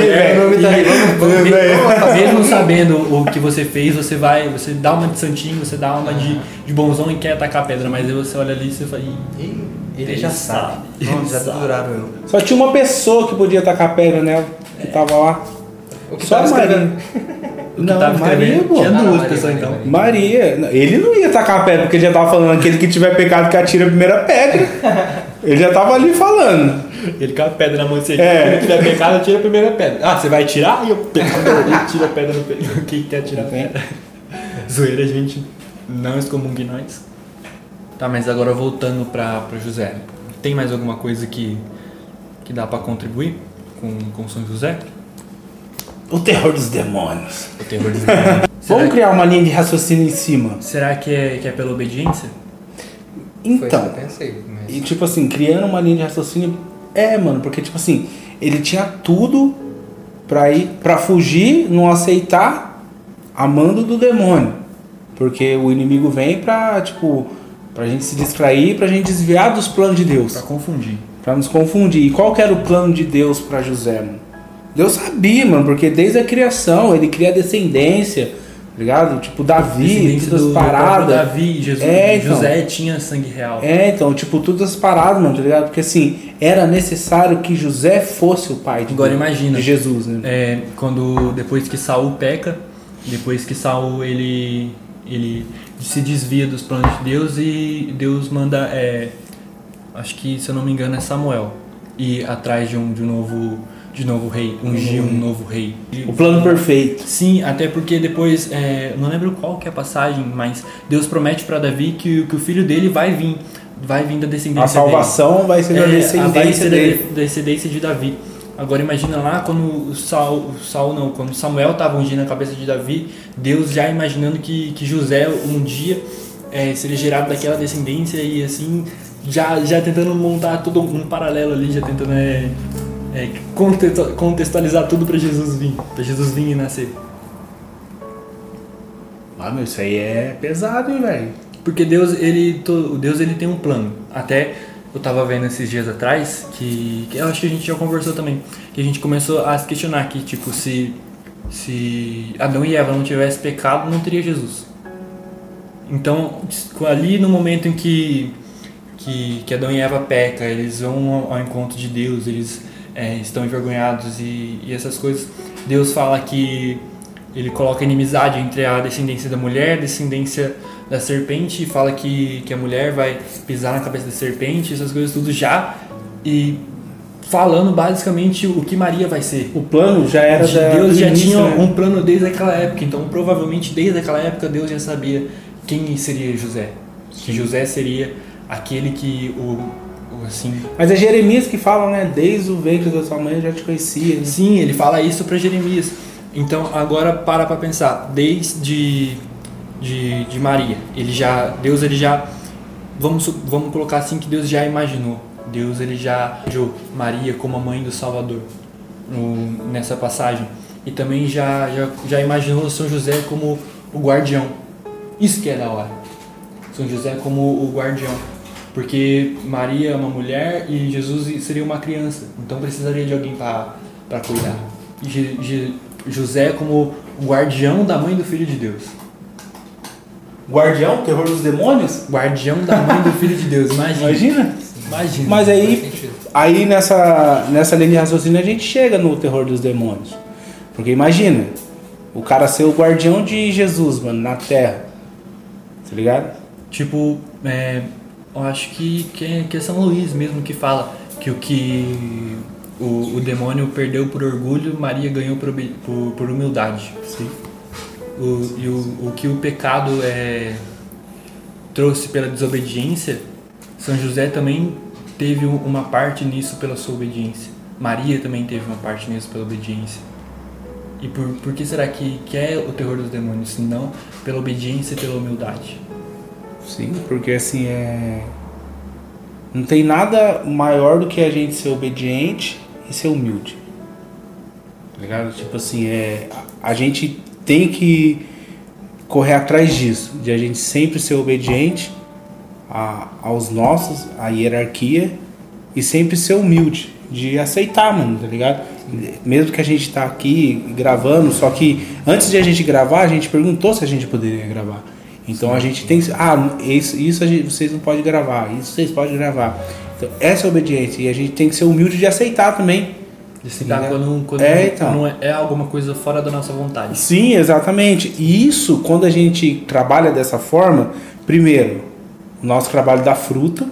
Velho. *laughs* Mesmo sabendo o que você fez, você vai, você dá uma de santinho, você dá uma de, de bonzão e quer atacar a pedra, mas aí você olha ali e você fala, "Ih, Ih, ele, já sabe. *laughs* Nossa, já duraram eu. Só tinha uma pessoa que podia tacar pedra nela, que tava lá. O que Só tava a. *laughs* o que Não, tava Maria, pô. tinha duas Maria, pessoas então. Maria. Maria, ele não ia tacar a pedra, porque ele já tava falando aquele que tiver pecado que atira a primeira pedra. *laughs* Ele já tava ali falando. Ele com a pedra na mão de você, É. quando tiver pecado, tira a primeira pedra. Ah, você vai tirar? E eu pego, ele tira a pedra no peito. *laughs* Quem quer tirar a pedra? Zoeira, gente, não excomungue nós. Tá, mas agora voltando pra, pra José. Tem mais alguma coisa que, que dá pra contribuir com, com São José? O terror dos demônios. O terror dos demônios. *laughs* Vamos criar uma linha de raciocínio em cima. será que, é, que é pela obediência? Foi isso Então, que eu pensei. Mas... e tipo assim, criando uma linha de raciocínio. É, mano, porque tipo assim, ele tinha tudo pra ir, pra fugir, não aceitar, amando do demônio. Porque o inimigo vem pra, tipo, pra gente se distrair, pra gente desviar dos planos de Deus. Pra confundir. Pra nos confundir. E qual que era o plano de Deus pra José, mano? Deus sabia, mano, porque desde a criação ele cria descendência, tá ligado? Tipo, Davi, todas as paradas. Davi, Jesus, É, então. José tinha sangue real. É, então, tipo, todas as paradas, mano, tá ligado? Porque assim, era necessário que José fosse o pai de, Agora Deus, imagina. de Jesus, né? É, quando depois que Saul peca, depois que Saul ele ele se desvia dos planos de Deus e Deus manda é, acho que se eu não me engano é Samuel ir atrás de um de um novo de novo rei, ungir um novo rei. O plano perfeito. Sim, até porque depois, é, não lembro qual que é a passagem, mas Deus promete para Davi que, que o filho dele vai vir, vai vir da descendência A salvação vai ser da dele. É, descendência vai ser dele. da descendência de Davi. Agora imagina lá quando o Saul, Saul não, quando Samuel estava ungindo a cabeça de Davi, Deus já imaginando que, que José um dia é, seria gerado daquela descendência e assim já, já tentando montar todo um paralelo ali, já tentando é, é, contextualizar tudo para Jesus vir, para Jesus vir e nascer. Ah, meu, isso aí é pesado, hein, velho? Porque Deus, ele, o Deus, ele tem um plano. Até eu tava vendo esses dias atrás que, que eu acho que a gente já conversou também, que a gente começou a se questionar que tipo se se Adão e Eva não tivessem pecado, não teria Jesus. Então, ali no momento em que que, que Adão e Eva peca, eles vão ao encontro de Deus, eles é, estão envergonhados e, e essas coisas. Deus fala que ele coloca inimizade entre a descendência da mulher, a descendência da serpente, e fala que, que a mulher vai pisar na cabeça da serpente, essas coisas tudo já, e falando basicamente o que Maria vai ser. O plano já era da, Deus já início, tinha né? um plano desde aquela época, então provavelmente desde aquela época Deus já sabia quem seria José. Que José seria aquele que o, assim. Mas é Jeremias que fala, né? Desde o ventre da sua mãe eu já te conhecia. né? Sim, ele fala isso para Jeremias. Então agora para para pensar, desde de, de Maria, ele já Deus ele já vamos vamos colocar assim que Deus já imaginou. Deus ele já viu Maria como a mãe do Salvador no- nessa passagem e também já, já já imaginou São José como o guardião. Isso que é da hora. São José como o guardião. Porque Maria é uma mulher e Jesus seria uma criança. Então precisaria de alguém para cuidar. Je- Je- José como guardião da mãe do Filho de Deus. Guardião, terror dos demônios? Guardião da mãe do Filho de Deus. Imagina. *laughs* Imagina. Imagina. Mas aí, aí nessa, nessa linha de raciocínio a gente chega no terror dos demônios. Porque imagina, o cara ser o guardião de Jesus, mano, na terra. Tá ligado? Tipo, é, eu acho que, que, é, que é São Luís mesmo que fala que o que o, o demônio perdeu por orgulho, Maria ganhou por, por, por humildade. Sim. O, e o, o que o pecado é, trouxe pela desobediência, São José também teve um- uma parte nisso pela sua obediência. Maria também teve uma parte nisso pela obediência. E por, por que será que, que é o terror dos demônios? Se não pela obediência e pela humildade. Sim, porque assim é. Não tem nada maior do que a gente ser obediente e ser humilde. Tá ligado? Tipo assim, é. A gente tem que correr atrás disso, de a gente sempre ser obediente a- aos nossos, à hierarquia, e sempre ser humilde, de aceitar, mano, tá ligado? Mesmo que a gente tá aqui gravando, só que antes de a gente gravar, a gente perguntou se a gente poderia gravar. Então a gente tem que. Ah, isso, isso gente- vocês não podem gravar, isso vocês podem gravar. Então, essa é a obediência. E a gente tem que ser humilde de aceitar também. De aceitar quando, quando É, então. não é, é alguma coisa fora da nossa vontade. Sim, exatamente. E isso, quando a gente trabalha dessa forma, primeiro, o nosso trabalho dá fruto.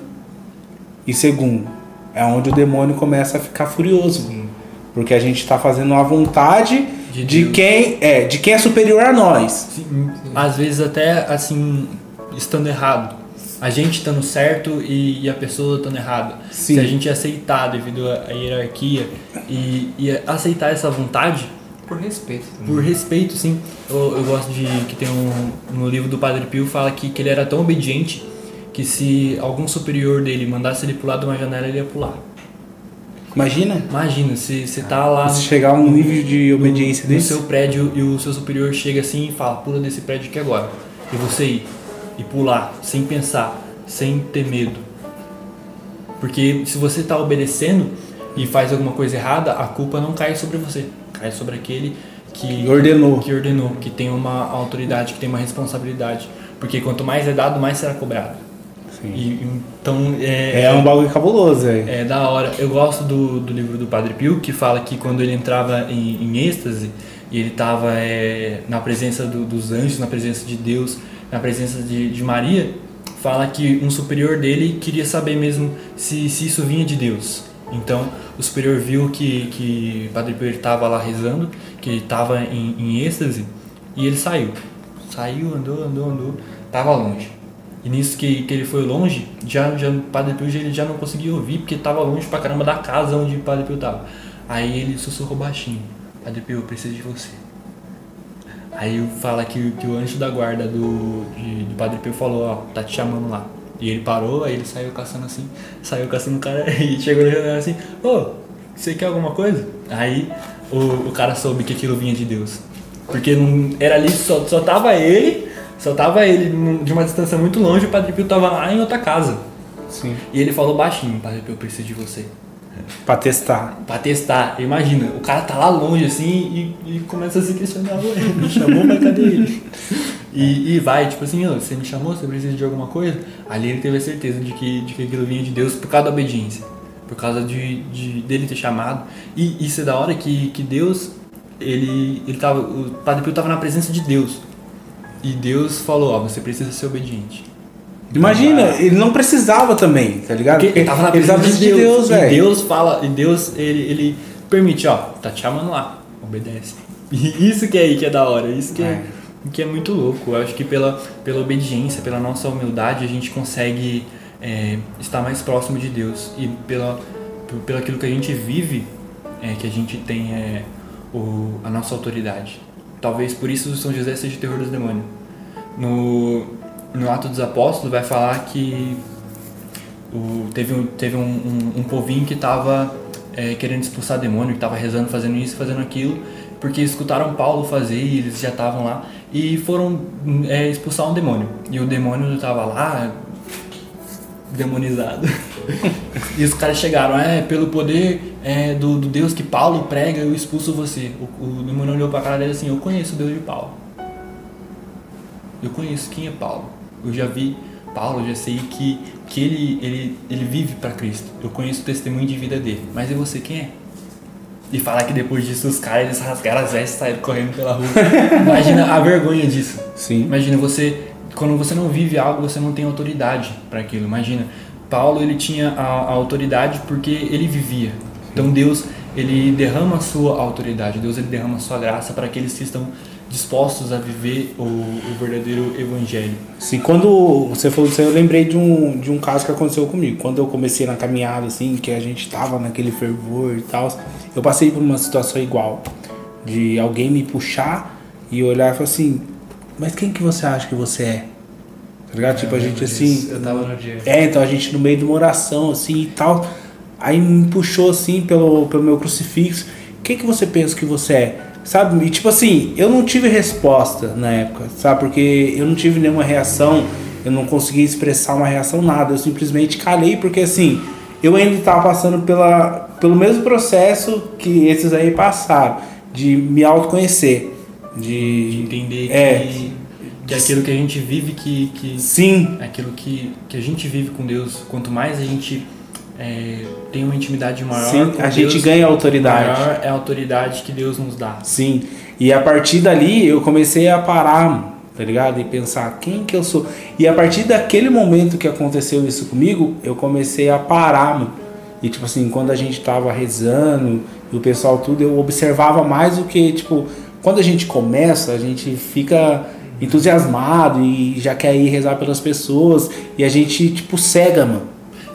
E segundo, é onde o demônio começa a ficar furioso. Porque a gente está fazendo a vontade De de, quem é, de quem é superior a nós. Sim, Às vezes até assim, estando errado. A gente estando certo e, e a pessoa estando errada. Sim. Se a gente aceitar devido à à hierarquia e, e aceitar essa vontade, Por respeito também. por respeito, sim. Eu, eu gosto de que tem um no livro do Padre Pio fala que, que ele era tão obediente que se algum superior dele mandasse ele pular de uma janela, ele ia pular. Imagina Imagina, se você tá lá se chegar a um nível de obediência no desse. seu prédio e o seu superior chega assim e fala, pula desse prédio aqui agora. E você ir e pular sem pensar, sem ter medo. Porque se você está obedecendo e faz alguma coisa errada, a culpa não cai sobre você, cai sobre aquele que Ordenou. que ordenou, que tem uma autoridade, que tem uma responsabilidade. Porque quanto mais é dado, mais será cobrado. E, então é, É um bagulho cabuloso, velho. é da hora. Eu gosto do, do livro do Padre Pio, que fala que quando ele entrava em, em êxtase e ele estava na presença do- dos anjos, na presença de Deus, na presença de, de Maria, fala que um superior dele queria saber mesmo se, se isso vinha de Deus. Então o superior viu que, que o Padre Pio estava lá rezando, que ele estava em, em êxtase e ele saiu. Saiu, andou, andou, andou, estava longe. E nisso que, que ele foi longe, já, já o Padre Pio já, ele já não conseguia ouvir, porque estava longe pra caramba da casa onde o Padre Pio estava. Aí ele sussurrou baixinho: Padre Pio, eu preciso de você. Aí fala que, que o anjo da guarda do, de- do Padre Pio falou: Ó, tá te chamando lá. E ele parou, aí ele saiu caçando assim, saiu caçando o cara *laughs* e chegou no janela assim: Ô, você quer alguma coisa? Aí o, o cara soube que aquilo vinha de Deus. Porque não, era ali, só, só tava ele, só tava ele de uma distância muito longe, o Padre Pio tava lá em outra casa. Sim. E ele falou baixinho, Padre Pio, eu preciso de você. Pra testar. Pra testar, imagina, o cara tá lá longe assim e, e começa a se questionar, ué, me chamou, mas cadê ele? E, e vai, tipo assim, ó, você me chamou, você precisa de alguma coisa? Ali ele teve a certeza de que, de que aquilo vinha de Deus por causa da obediência, por causa de, de dele ter chamado. E isso é da hora que, que Deus, ele, ele tava, o Padre Pio tava na presença de Deus. E Deus falou, ó, você precisa ser obediente. Imagina, ele não precisava também, tá ligado? Porque ele tava na presença de Deus, e velho. Deus fala, e Deus ele, ele permite, ó, tá te chamando lá, obedece. *laughs* E isso que é aí que é da hora, isso que é, que é muito louco. Eu acho que pela, pela obediência, pela nossa humildade, a gente consegue é, estar mais próximo de Deus e pela, pelo aquilo que a gente vive, é, que a gente tem é, o, a nossa autoridade. Talvez por isso São José seja o terror dos demônios. No, no Ato dos Apóstolos vai falar que o- teve um, teve um, um, um povinho que estava querendo expulsar demônio, que estava rezando, fazendo isso, fazendo aquilo, porque escutaram Paulo fazer e eles já estavam lá e foram é, expulsar um demônio. E o demônio estava lá, demonizado. e os caras chegaram, é, pelo poder é, do, do Deus que Paulo prega, eu expulso você. O, o demônio olhou pra cara dele assim, eu conheço o Deus de Paulo. Eu conheço quem é Paulo. Eu já vi Paulo, já sei que, que ele, ele, ele vive para Cristo. Eu conheço o testemunho de vida dele. Mas e você, quem é? E falar que depois disso os caras eles rasgaram as vestes e saíram correndo pela rua. *laughs* Imagina a vergonha disso. Sim. Imagina você, quando você não vive algo, você não tem autoridade para aquilo. Imagina, Paulo ele tinha a, a autoridade porque ele vivia. Então Deus ele derrama a sua autoridade, Deus ele derrama a sua graça para aqueles que estão dispostos a viver o, o verdadeiro evangelho. Assim, quando você falou isso eu lembrei de um, de um caso que aconteceu comigo. Quando eu comecei na caminhada, assim, que a gente tava naquele fervor e tal, eu passei por uma situação igual. De alguém me puxar e olhar e falar assim, mas quem que você acha que você é? Tá ligado? tipo, a gente assim. Eu tava no dia. É, então a gente no meio de uma oração, assim e tal. Aí me puxou assim pelo, pelo meu crucifixo. Quem que você pensa que você é? Sabe? E tipo assim, eu não tive resposta na época, sabe? Porque eu não tive nenhuma reação, eu não consegui expressar uma reação, nada. Eu simplesmente calei, porque assim, eu ainda estava passando pela, pelo mesmo processo que esses aí passaram, de me autoconhecer. De De. entender É. que, que aquilo que a gente vive, que, que Sim, aquilo que, que a gente vive com Deus, quanto mais a gente é, tem uma intimidade maior, sim, a gente Deus, ganha autoridade. maior é a autoridade que Deus nos dá. Sim. E a partir dali eu comecei a parar, tá ligado? E pensar quem que eu sou. E a partir daquele momento que aconteceu isso comigo, eu comecei a parar, mano. E tipo assim, quando a gente tava rezando, e o pessoal tudo, eu observava mais do que, tipo, quando a gente começa, a gente fica entusiasmado e já quer ir rezar pelas pessoas e a gente, tipo, cega, mano.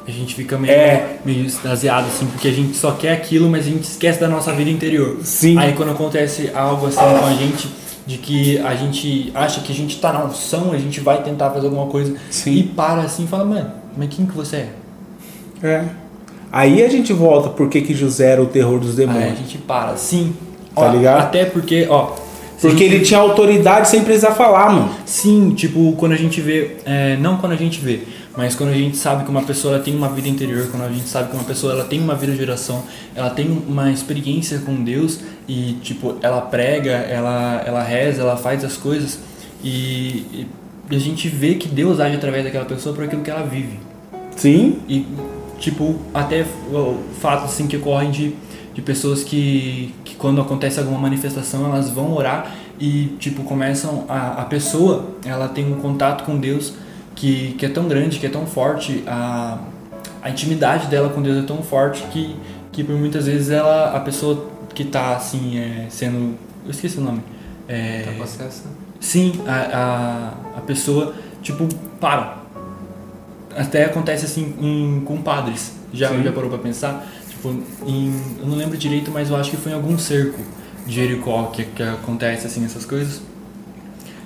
A gente fica meio, É. meio extasiado, assim, porque a gente só quer aquilo, mas a gente esquece da nossa vida interior. Sim. Aí quando acontece algo assim com a gente, de que a gente acha que a gente tá na unção, a gente vai tentar fazer alguma coisa Sim. e para assim e fala, mano, mas quem que você é? É. Aí a gente volta por que José era o terror dos Aí a demônios. gente para, sim. Tá ligado? Até porque, ó, Porque ele tinha autoridade sem precisar falar, mano. Sim, tipo, quando a gente vê, é, não quando a gente vê, mas quando a gente sabe que uma pessoa ela tem uma vida interior, quando a gente sabe que uma pessoa ela tem uma vida de oração, ela tem uma experiência com Deus e, tipo, ela prega, ela, ela reza, ela faz as coisas e, e a gente vê que Deus age através daquela pessoa por aquilo que ela vive. Sim. E, tipo, até o fato assim que ocorrem de, de pessoas que, que quando acontece alguma manifestação, elas vão orar e, tipo, começam a, a pessoa, ela tem um contato com Deus que, que é tão grande, que é tão forte, a, a intimidade dela com Deus é tão forte que, que por muitas vezes ela, a pessoa que tá, assim, é, sendo... Eu esqueci o nome. É, Tá processo? Sim, a, a, a pessoa, tipo, para. Até acontece assim em, com padres. Já, Sim. já parou pra pensar? Tipo, em, eu não lembro direito, mas eu acho que foi em algum cerco de Jericó que, que acontece assim essas coisas.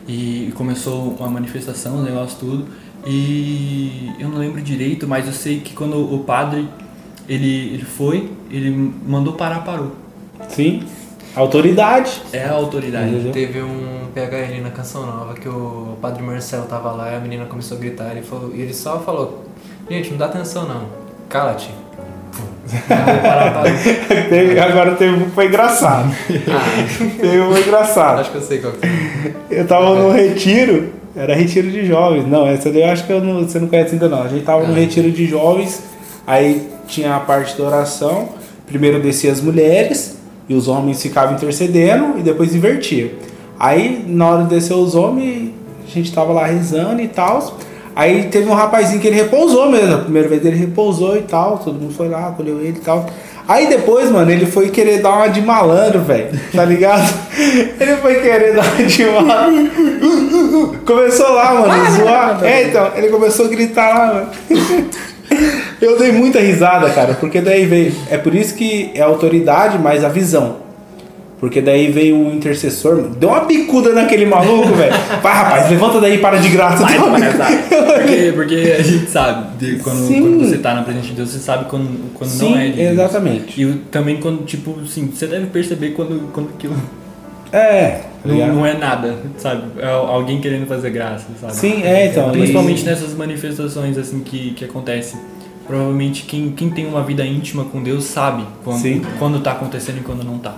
E começou uma manifestação, o negócio tudo. E eu não lembro direito, mas eu sei que quando o padre ele, ele foi, ele mandou parar, parou. Sim. Autoridade. É a autoridade. Entendeu? Teve um PHL na Canção Nova que o Padre Marcelo tava lá e a menina começou a gritar e, falou, e ele só falou: Gente, não dá atenção não, cala-te. Parou. Teve- agora teve um que foi engraçado. teve um engraçado. Acho que eu sei qual que é. Eu tava no retiro, era retiro de jovens. Não, essa daí eu acho que eu não- você não conhece ainda não. A gente tava no retiro de jovens, aí tinha a parte da oração. Primeiro descia as mulheres e os homens ficavam intercedendo e depois invertia. Aí na hora de descer os homens, a gente tava lá rezando e tal. Aí teve um rapazinho que ele repousou mesmo. A primeira vez ele repousou e tal. Todo mundo foi lá, acolheu ele e tal. Aí depois, mano, ele foi querer dar uma de malandro, velho. Tá ligado? *laughs* Ele foi querer dar uma de malandro. Começou lá, mano, a zoar. É, então, ele começou a gritar lá, mano. *laughs* Eu dei muita risada, cara, porque daí veio. É por isso que é autoridade, mas a visão. Porque daí veio um intercessor, deu uma bicuda naquele maluco, velho. Vai, rapaz, levanta daí e para de graça. Porque, porque a gente sabe, quando, quando você tá na presença de Deus, você sabe quando, quando Sim, não é de Deus. exatamente. E também quando, tipo, assim, você deve perceber quando, quando aquilo É, tá não, não é nada, sabe? É alguém querendo fazer graça, sabe? Sim, é, então. Principalmente e- nessas manifestações, assim, que, que acontecem. Provavelmente quem, quem tem uma vida íntima com Deus sabe quando, Sim. quando tá acontecendo e quando não tá.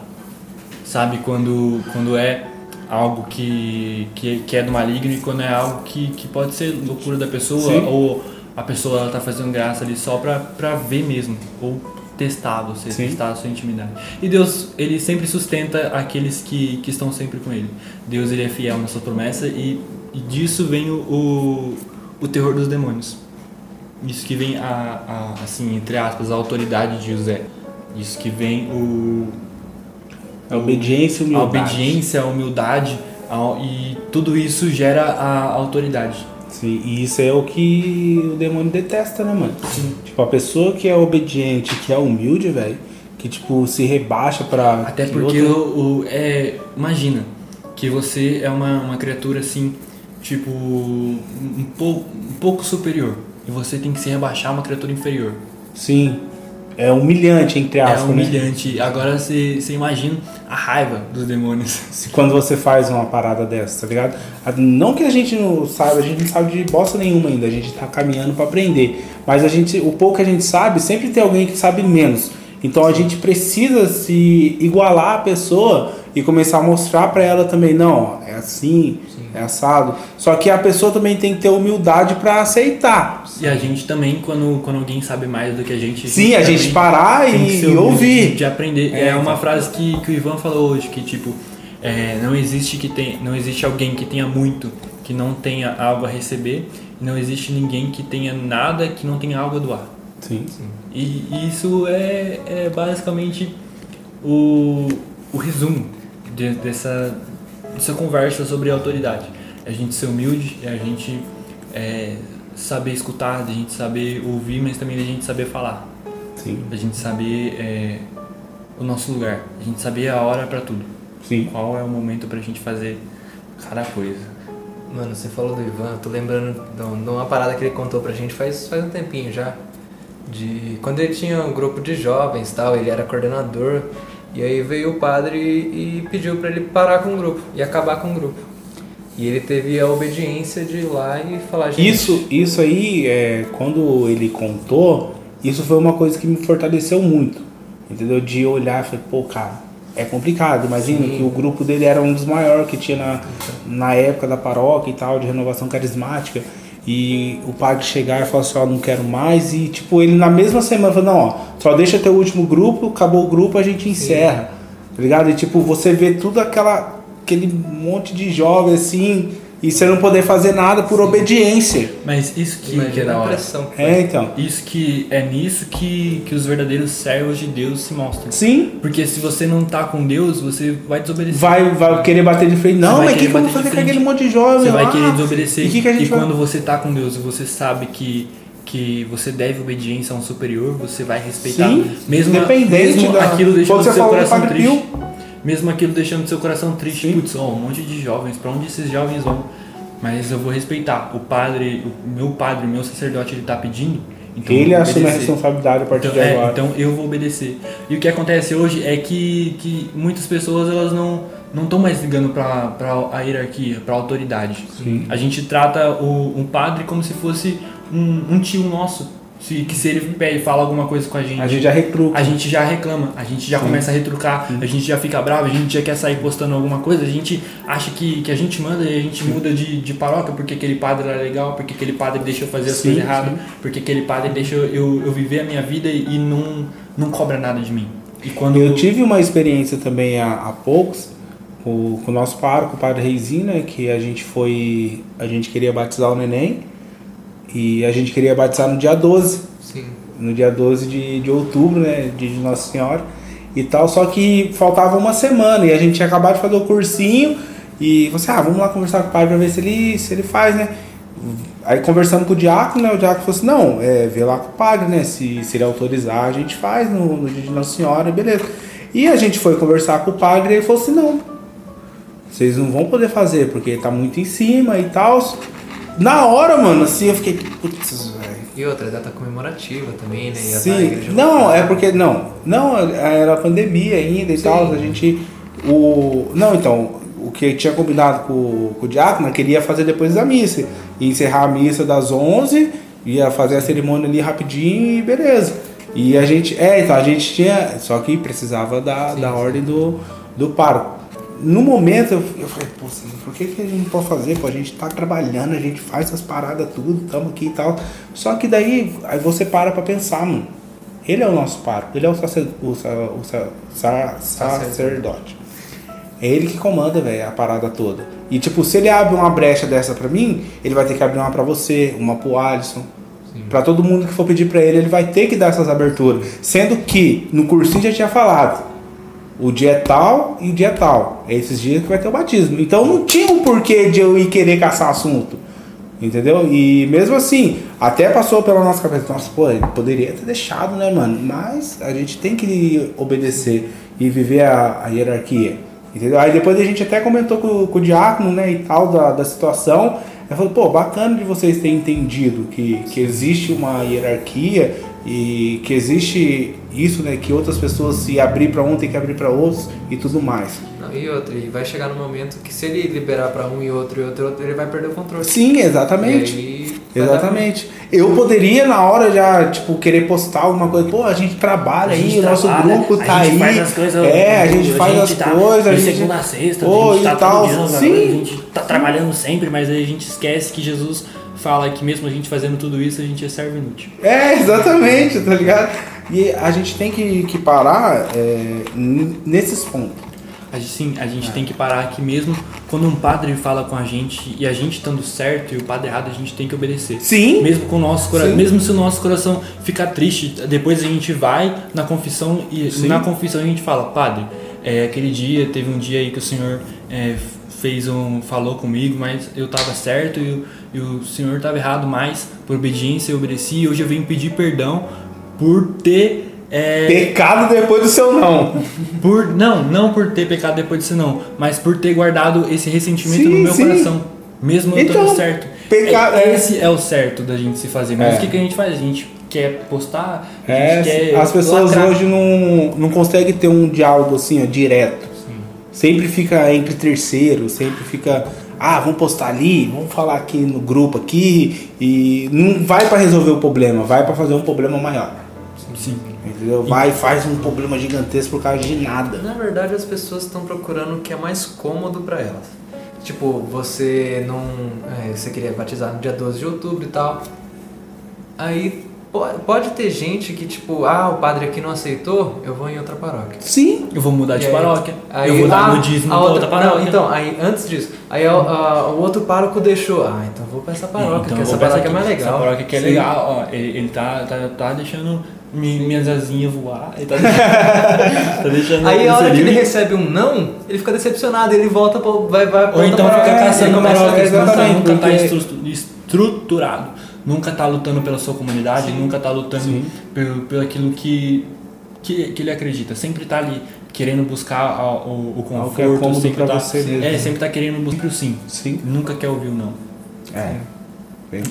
Sabe quando, quando é algo que, que, que é do maligno e quando é algo que, que pode ser loucura da pessoa Sim. ou a pessoa ela tá fazendo graça ali só pra, pra ver mesmo ou testar você, Sim. testar a sua intimidade. E Deus, ele sempre sustenta aqueles que, que estão sempre com ele. Deus, ele é fiel na sua promessa e, e disso vem o, o, o terror dos demônios. Isso que vem a, a, assim, entre aspas, a autoridade de José. Isso que vem o, A obediência e a humildade. obediência, a humildade a- e tudo isso gera a autoridade. Sim, e isso é o que o demônio detesta, né, mano? Tipo, a pessoa que é obediente, que é humilde, velho, que, tipo, se rebaixa pra. Até que porque outra- o, o- é, imagina que você é uma, uma criatura assim, tipo, um, um pouco, um pouco superior. E você tem que se rebaixar a uma criatura inferior. Sim. É humilhante, entre É aspas. né? humilhante. Agora você, imagina a raiva dos demônios. Se- Quando você faz uma parada dessa, tá ligado? Não que a gente não saiba, a gente não sabe de bosta nenhuma ainda, a gente tá caminhando pra aprender. Mas a gente, o pouco que a gente sabe, sempre tem alguém que sabe menos. Então a gente precisa se igualar à pessoa e começar a mostrar pra ela também, não, é assim, é assado. Só que a pessoa também tem que ter humildade pra aceitar. E a gente também, quando, quando alguém sabe mais do que a gente. Sim, a gente também parar tem que e, e ouvir. De aprender. É, É, uma então. frase que, que o Ivan falou hoje, que tipo, é, não existe que tem, não existe alguém que tenha muito que não tenha algo a receber, não existe ninguém que tenha nada que não tenha algo a doar. Sim. E, e isso é, é basicamente o, o resumo de- dessa, dessa conversa sobre autoridade. É a gente ser humilde, é a gente é, saber escutar, a gente saber ouvir, mas também a gente saber falar. Sim. A gente saber é, o nosso lugar, a gente saber a hora pra tudo. Sim. Qual é o momento pra gente fazer cada coisa. Mano, você falou do Ivan, eu tô lembrando de de uma parada que ele contou pra gente faz, faz um tempinho já. De quando ele tinha um grupo de jovens tal, ele era coordenador E aí veio o padre e, pediu para ele parar com o grupo e acabar com o grupo. E ele teve a obediência de ir lá e falar, gente, Isso, isso aí, é, quando ele contou, isso foi uma coisa que me fortaleceu muito. Entendeu? De olhar e falei, pô, cara, é complicado. Imagina Sim. que o grupo dele era um dos maiores que tinha na, na época da paróquia e tal, de renovação carismática. E o padre chegar e falar assim, ó, não quero mais. E tipo, ele na mesma semana falou, não, ó, só deixa teu último grupo, acabou o grupo, a gente encerra. Tá ligado? E tipo, você vê tudo aquela, aquele monte de jovens assim, e você não poder fazer nada por obediência. Mas isso que, que é da hora. É, então. Isso que é nisso que, que os verdadeiros servos de Deus se mostram. Sim, Porque se você não tá com Deus, você vai desobedecer. vai, vai querer bater de frente. Não, vai mas o que, que eu vou fazer com aquele monte de jovem Você vai lá? querer desobedecer. E, que que a gente vai... quando você tá com Deus e você sabe que, que você deve obediência a um superior, você vai respeitar. Sim, mesmo, independente mesmo da- aquilo deixando Quando você seu coração triste. Pio. Mesmo aquilo deixando seu coração triste, Sim. putz, ó, um monte de jovens, pra onde esses jovens vão? Mas eu vou respeitar. O padre, o meu padre, o meu sacerdote, ele tá pedindo. Então Ele assume a responsabilidade a partir Então, de é, agora. então eu vou obedecer. E o que acontece hoje é que, que muitas pessoas elas não não estão mais ligando para a hierarquia, para a autoridade. Sim. A gente trata o, um padre como se fosse um, um tio nosso. Se, que se ele pede, fala alguma coisa com a gente, A gente já retruca. a gente já reclama, a gente já Sim. começa a retrucar, a gente já fica bravo, a gente já quer sair postando alguma coisa, a gente acha que, que a gente manda e a gente muda de, de paróquia porque aquele padre era legal, porque aquele padre deixa eu fazer as Sim, coisas erradas, sim. porque aquele padre deixa eu, eu viver a minha vida e não, não cobra nada de mim. E quando Eu tive uma experiência também há, há poucos com, com o nosso pároco, o padre Reizinho, né, que a gente foi. A gente queria batizar o neném e a gente queria batizar no dia 12. Sim. no dia 12 de, de outubro, né, dia de Nossa Senhora e tal, só que faltava uma semana e a gente tinha acabado de fazer o cursinho e você, ah, vamos lá conversar com o padre pra ver se ele, se ele faz, né. Aí conversando com o diácono, né, o diácono falou assim, não, é, vê lá com o padre, né, se, se ele autorizar, a gente faz no, no dia de Nossa Senhora, beleza. E a gente foi conversar com o padre e ele falou assim, não, vocês não vão poder fazer porque tá muito em cima e tal. Na hora, mano, assim, eu fiquei, putz, velho. E outra, data comemorativa também, né? Sim, não, é porque não, não era pandemia ainda e Sim. tal, a gente o não, então, o que tinha combinado com, com o diácono, queria fazer depois da missa, ia encerrar a missa das 11, ia fazer a cerimônia ali rapidinho e beleza. E a gente, é, então a gente tinha, só que precisava da, Sim, da ordem do do pároco. No momento eu, eu falei, pô, por que, que a gente não pode fazer? Pô, a gente tá trabalhando, a gente faz essas paradas tudo, estamos aqui e tal. Só que daí aí você para pra pensar, mano. Ele é o nosso pároco, ele é o, o, sa- o sa- sa- sacerdote. É ele que comanda, velho, a parada toda. E tipo, se ele abre uma brecha dessa pra mim, ele vai ter que abrir uma pra você, uma pro Alisson. Pra todo mundo que for pedir pra ele, ele vai ter que dar essas aberturas. Sendo que no cursinho já tinha falado. O dia é tal e o dia é tal. É esses dias que vai ter o batismo. Então não tinha um porquê de eu ir querer caçar assunto. Entendeu? E mesmo assim, até passou pela nossa cabeça, nossa, pô, poderia ter deixado, né, mano? Mas a gente tem que obedecer e viver a, a hierarquia. Entendeu? Aí depois a gente até comentou com, com o diácono, né, e tal, da, da situação. Ele falou, pô, bacana de vocês terem entendido que, que existe uma hierarquia e que existe isso, né, que outras pessoas se abrir para um tem que abrir para outros e tudo mais. Não, e outra, e vai chegar no momento que se ele liberar pra um e outro e outro, e outro ele vai perder o controle. Sim, exatamente. E aí Exatamente. Eu poderia na hora já, tipo, querer postar alguma coisa. Pô, a gente trabalha A aí, gente o nosso grupo a tá gente aí. faz as coisas, é, a gente faz as tá coisas, a de gente. segunda a sexta, Pô, a gente e tá tal. todo dia, a Sim. gente tá trabalhando sempre, mas aí a gente esquece que Jesus fala que mesmo a gente fazendo tudo isso, a gente é servo inútil. É, exatamente, tá ligado? E a gente tem que, que parar é, nesses pontos. A gente, sim, a É. gente tem que parar que mesmo quando um padre fala com a gente e a gente estando certo e o padre errado, a gente tem que obedecer. Sim. Mesmo com o nosso coração, mesmo se o nosso coração ficar triste, depois a gente vai na confissão e Sim. na confissão a gente fala, padre, é, aquele dia teve um dia aí que o senhor é, fez um falou comigo, mas eu estava certo e, o- e o senhor estava errado, mas por obediência eu obedeci e hoje eu venho pedir perdão por ter é, Pecado depois do seu não. *laughs* por não, não por ter pecado depois disso não, mas por ter guardado esse ressentimento Sim, no meu sim. coração, mesmo eu Então, estando certo. peca- É- é. Esse é o certo da gente se fazer. Mas É. o que, que a gente faz? A gente quer postar, a É, gente quer as pessoas lacrar. hoje não, não conseguem ter um diálogo assim, ó, direto. Sempre fica entre terceiros, sempre fica, ah, vamos postar ali, vamos falar aqui no grupo aqui e não vai pra resolver o problema, vai pra fazer um problema maior. Sim. Entendeu? Vai e faz um problema gigantesco por causa de nada. Na verdade, as pessoas estão procurando o que é mais cômodo pra elas. Tipo, você não. é, você queria batizar no dia 12 de outubro e tal. Aí pode ter gente que, tipo, ah, o padre aqui não aceitou, eu vou em outra paróquia. Sim. Eu vou mudar de aí- paróquia. aí- eu vou dar ah, a pra outra, outra paróquia. Não, então, aí antes disso, aí a- a- o outro pároco deixou. Ah, então vou pra essa paróquia, Então, que essa eu peço paróquia é aqui, mais legal. Essa paróquia que é Sim. legal, ó. Ele, ele tá, tá, tá deixando mi- minhas asinhas voar. Ele tá deixando. *laughs* tá deixando Aí a hora que ele recebe um não, ele fica decepcionado, ele volta pra, vai, vai pra Ou então fica paróquia, caçando ele começa a- paróquias, nunca, exatamente, nunca tá estruturado. Nunca tá lutando pela sua comunidade, nunca tá lutando Sim. pelo, pelo aquilo que, que, que ele acredita. Sempre tá ali querendo buscar a- o, o é conforto, cômodo sempre tá, você mesmo. é, sempre tá querendo buscar o sim. Sim. Nunca quer ouvir o não. É.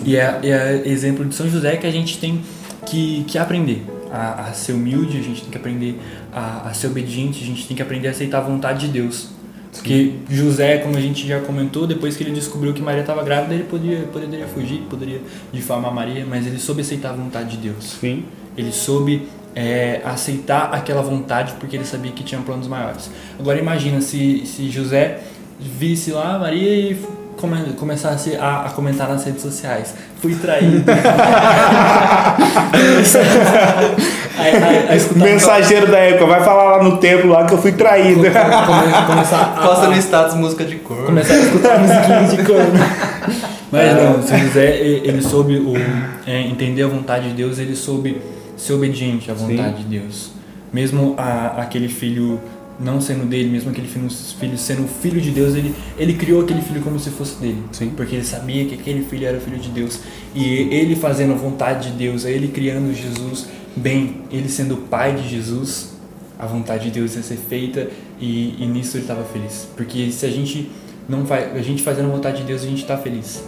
E é, é exemplo de São José que a gente tem que, que aprender a, a ser humilde, a gente tem que aprender a, a ser obediente, a gente tem que aprender a aceitar a vontade de Deus. Porque José, como a gente já comentou, depois que ele descobriu que Maria estava grávida, ele podia, poderia fugir, poderia difamar Maria, mas ele soube aceitar a vontade de Deus. Sim. Ele soube é, aceitar aquela vontade porque ele sabia que tinha planos maiores. Agora imagina se, se José visse lá Maria e come- começasse a, a comentar nas redes sociais. Fui traído. *laughs* aí, aí, aí escutar- Mensageiro da época, vai falar lá no templo lá que eu fui traído. come- começar a, *laughs* Posta no status música de cor. começar a escutar musiquinha de corno. Mas não, São José, e- ele soube o, é, entender a vontade de Deus, ele soube ser obediente à vontade de Deus. Mesmo a, aquele filho não sendo dele, mesmo aquele filho, sendo filho de Deus, ele, ele criou aquele filho como se fosse dele. Sim. Porque ele sabia que aquele filho era o filho de Deus. E ele fazendo a vontade de Deus, ele criando Jesus bem, ele sendo o pai de Jesus, a vontade de Deus ia ser feita e, e nisso ele estava feliz. Porque se a gente não faz, a gente fazendo a vontade de Deus, a gente está feliz.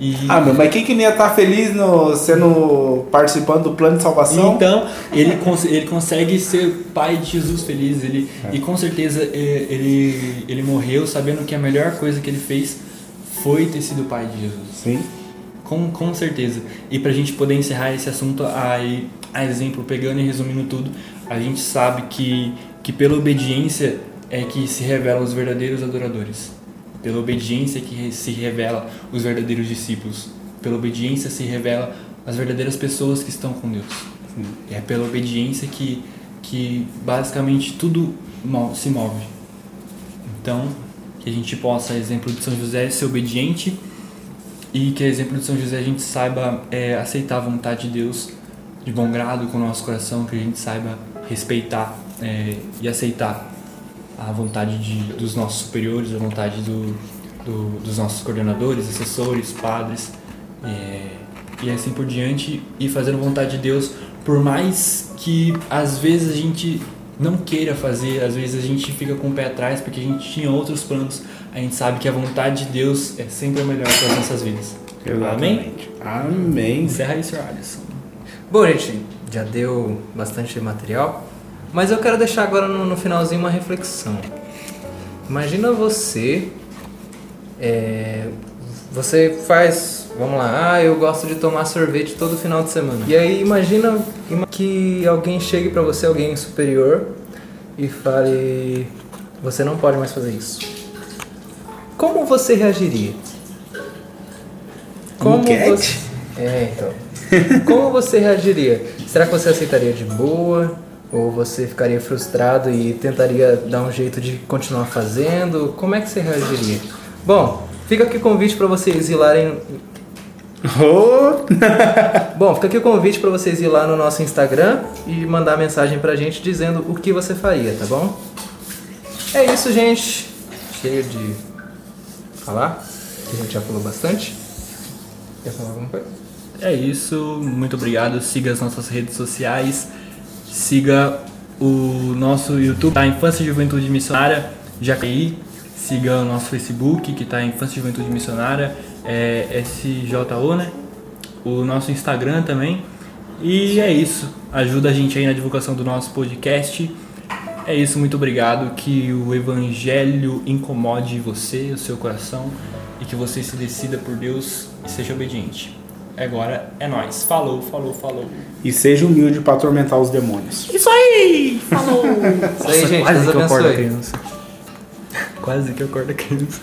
E Ah, meu, mas quem que não ia estar feliz no, sendo participando do plano de salvação? então ele, cons- ele consegue ser pai de Jesus feliz. Ele, E com certeza eh, ele, ele morreu sabendo que a melhor coisa que ele fez foi ter sido pai de Jesus. Sim. Com, com certeza. E pra gente poder encerrar esse assunto, aí, a exemplo, pegando e resumindo tudo, a gente sabe que, que pela obediência é que se revelam os verdadeiros adoradores. Pela obediência que se revela os verdadeiros discípulos. Pela obediência se revela as verdadeiras pessoas que estão com Deus. E é pela obediência que, que basicamente tudo se move. Então, que a gente possa, exemplo de São José, ser obediente e que, exemplo de São José, a gente saiba é, aceitar a vontade de Deus de bom grado com o nosso coração, que a gente saiba respeitar é, e aceitar a vontade de, dos nossos superiores, a vontade do, do- dos nossos coordenadores, assessores, padres é, e assim por diante, e fazendo a vontade de Deus, por mais que às vezes a gente não queira fazer, às vezes a gente fica com o pé atrás porque a gente tinha outros planos, a gente sabe que a vontade de Deus é sempre a melhor para as nossas vidas. Amém? Amém. Encerra aí, Sr. Alisson. Bom, gente, já deu bastante material, mas eu quero deixar agora no, no finalzinho uma reflexão. Imagina você, é, você faz, vamos lá, ah, eu gosto de tomar sorvete todo final de semana. E aí imagina ima- que alguém chegue pra você, alguém superior, e fale, você não pode mais fazer isso. Como você reagiria? Como Enquete? você... É, então. Como você reagiria? Será que você aceitaria de boa? Ou você ficaria frustrado e tentaria dar um jeito de continuar fazendo? Como é que você reagiria? Bom, fica aqui o convite para vocês ir lá em... Oh, *laughs* Bom, fica aqui o convite para vocês ir lá no nosso Instagram e mandar mensagem pra gente dizendo o que você faria, tá bom? É isso, gente. Cheio de falar, que a gente já falou bastante. Quer falar alguma coisa? É isso, muito obrigado. Siga as nossas redes sociais, siga o nosso YouTube, tá? Infância e Juventude Missionária Jacaí. Siga o nosso Facebook, que tá Infância e Juventude Missionária, é SJO, né? O nosso Instagram também. E é isso. Ajuda a gente aí na divulgação do nosso podcast. É isso, muito obrigado. Que o evangelho incomode você, o seu coração, e que você se decida por Deus e seja obediente. Agora é nós. Falou, falou, falou. E seja humilde para atormentar os demônios. Isso aí! Falou! Isso aí, gente. quase Deus que eu acordo a abençoe. criança. Quase que eu acordo a criança.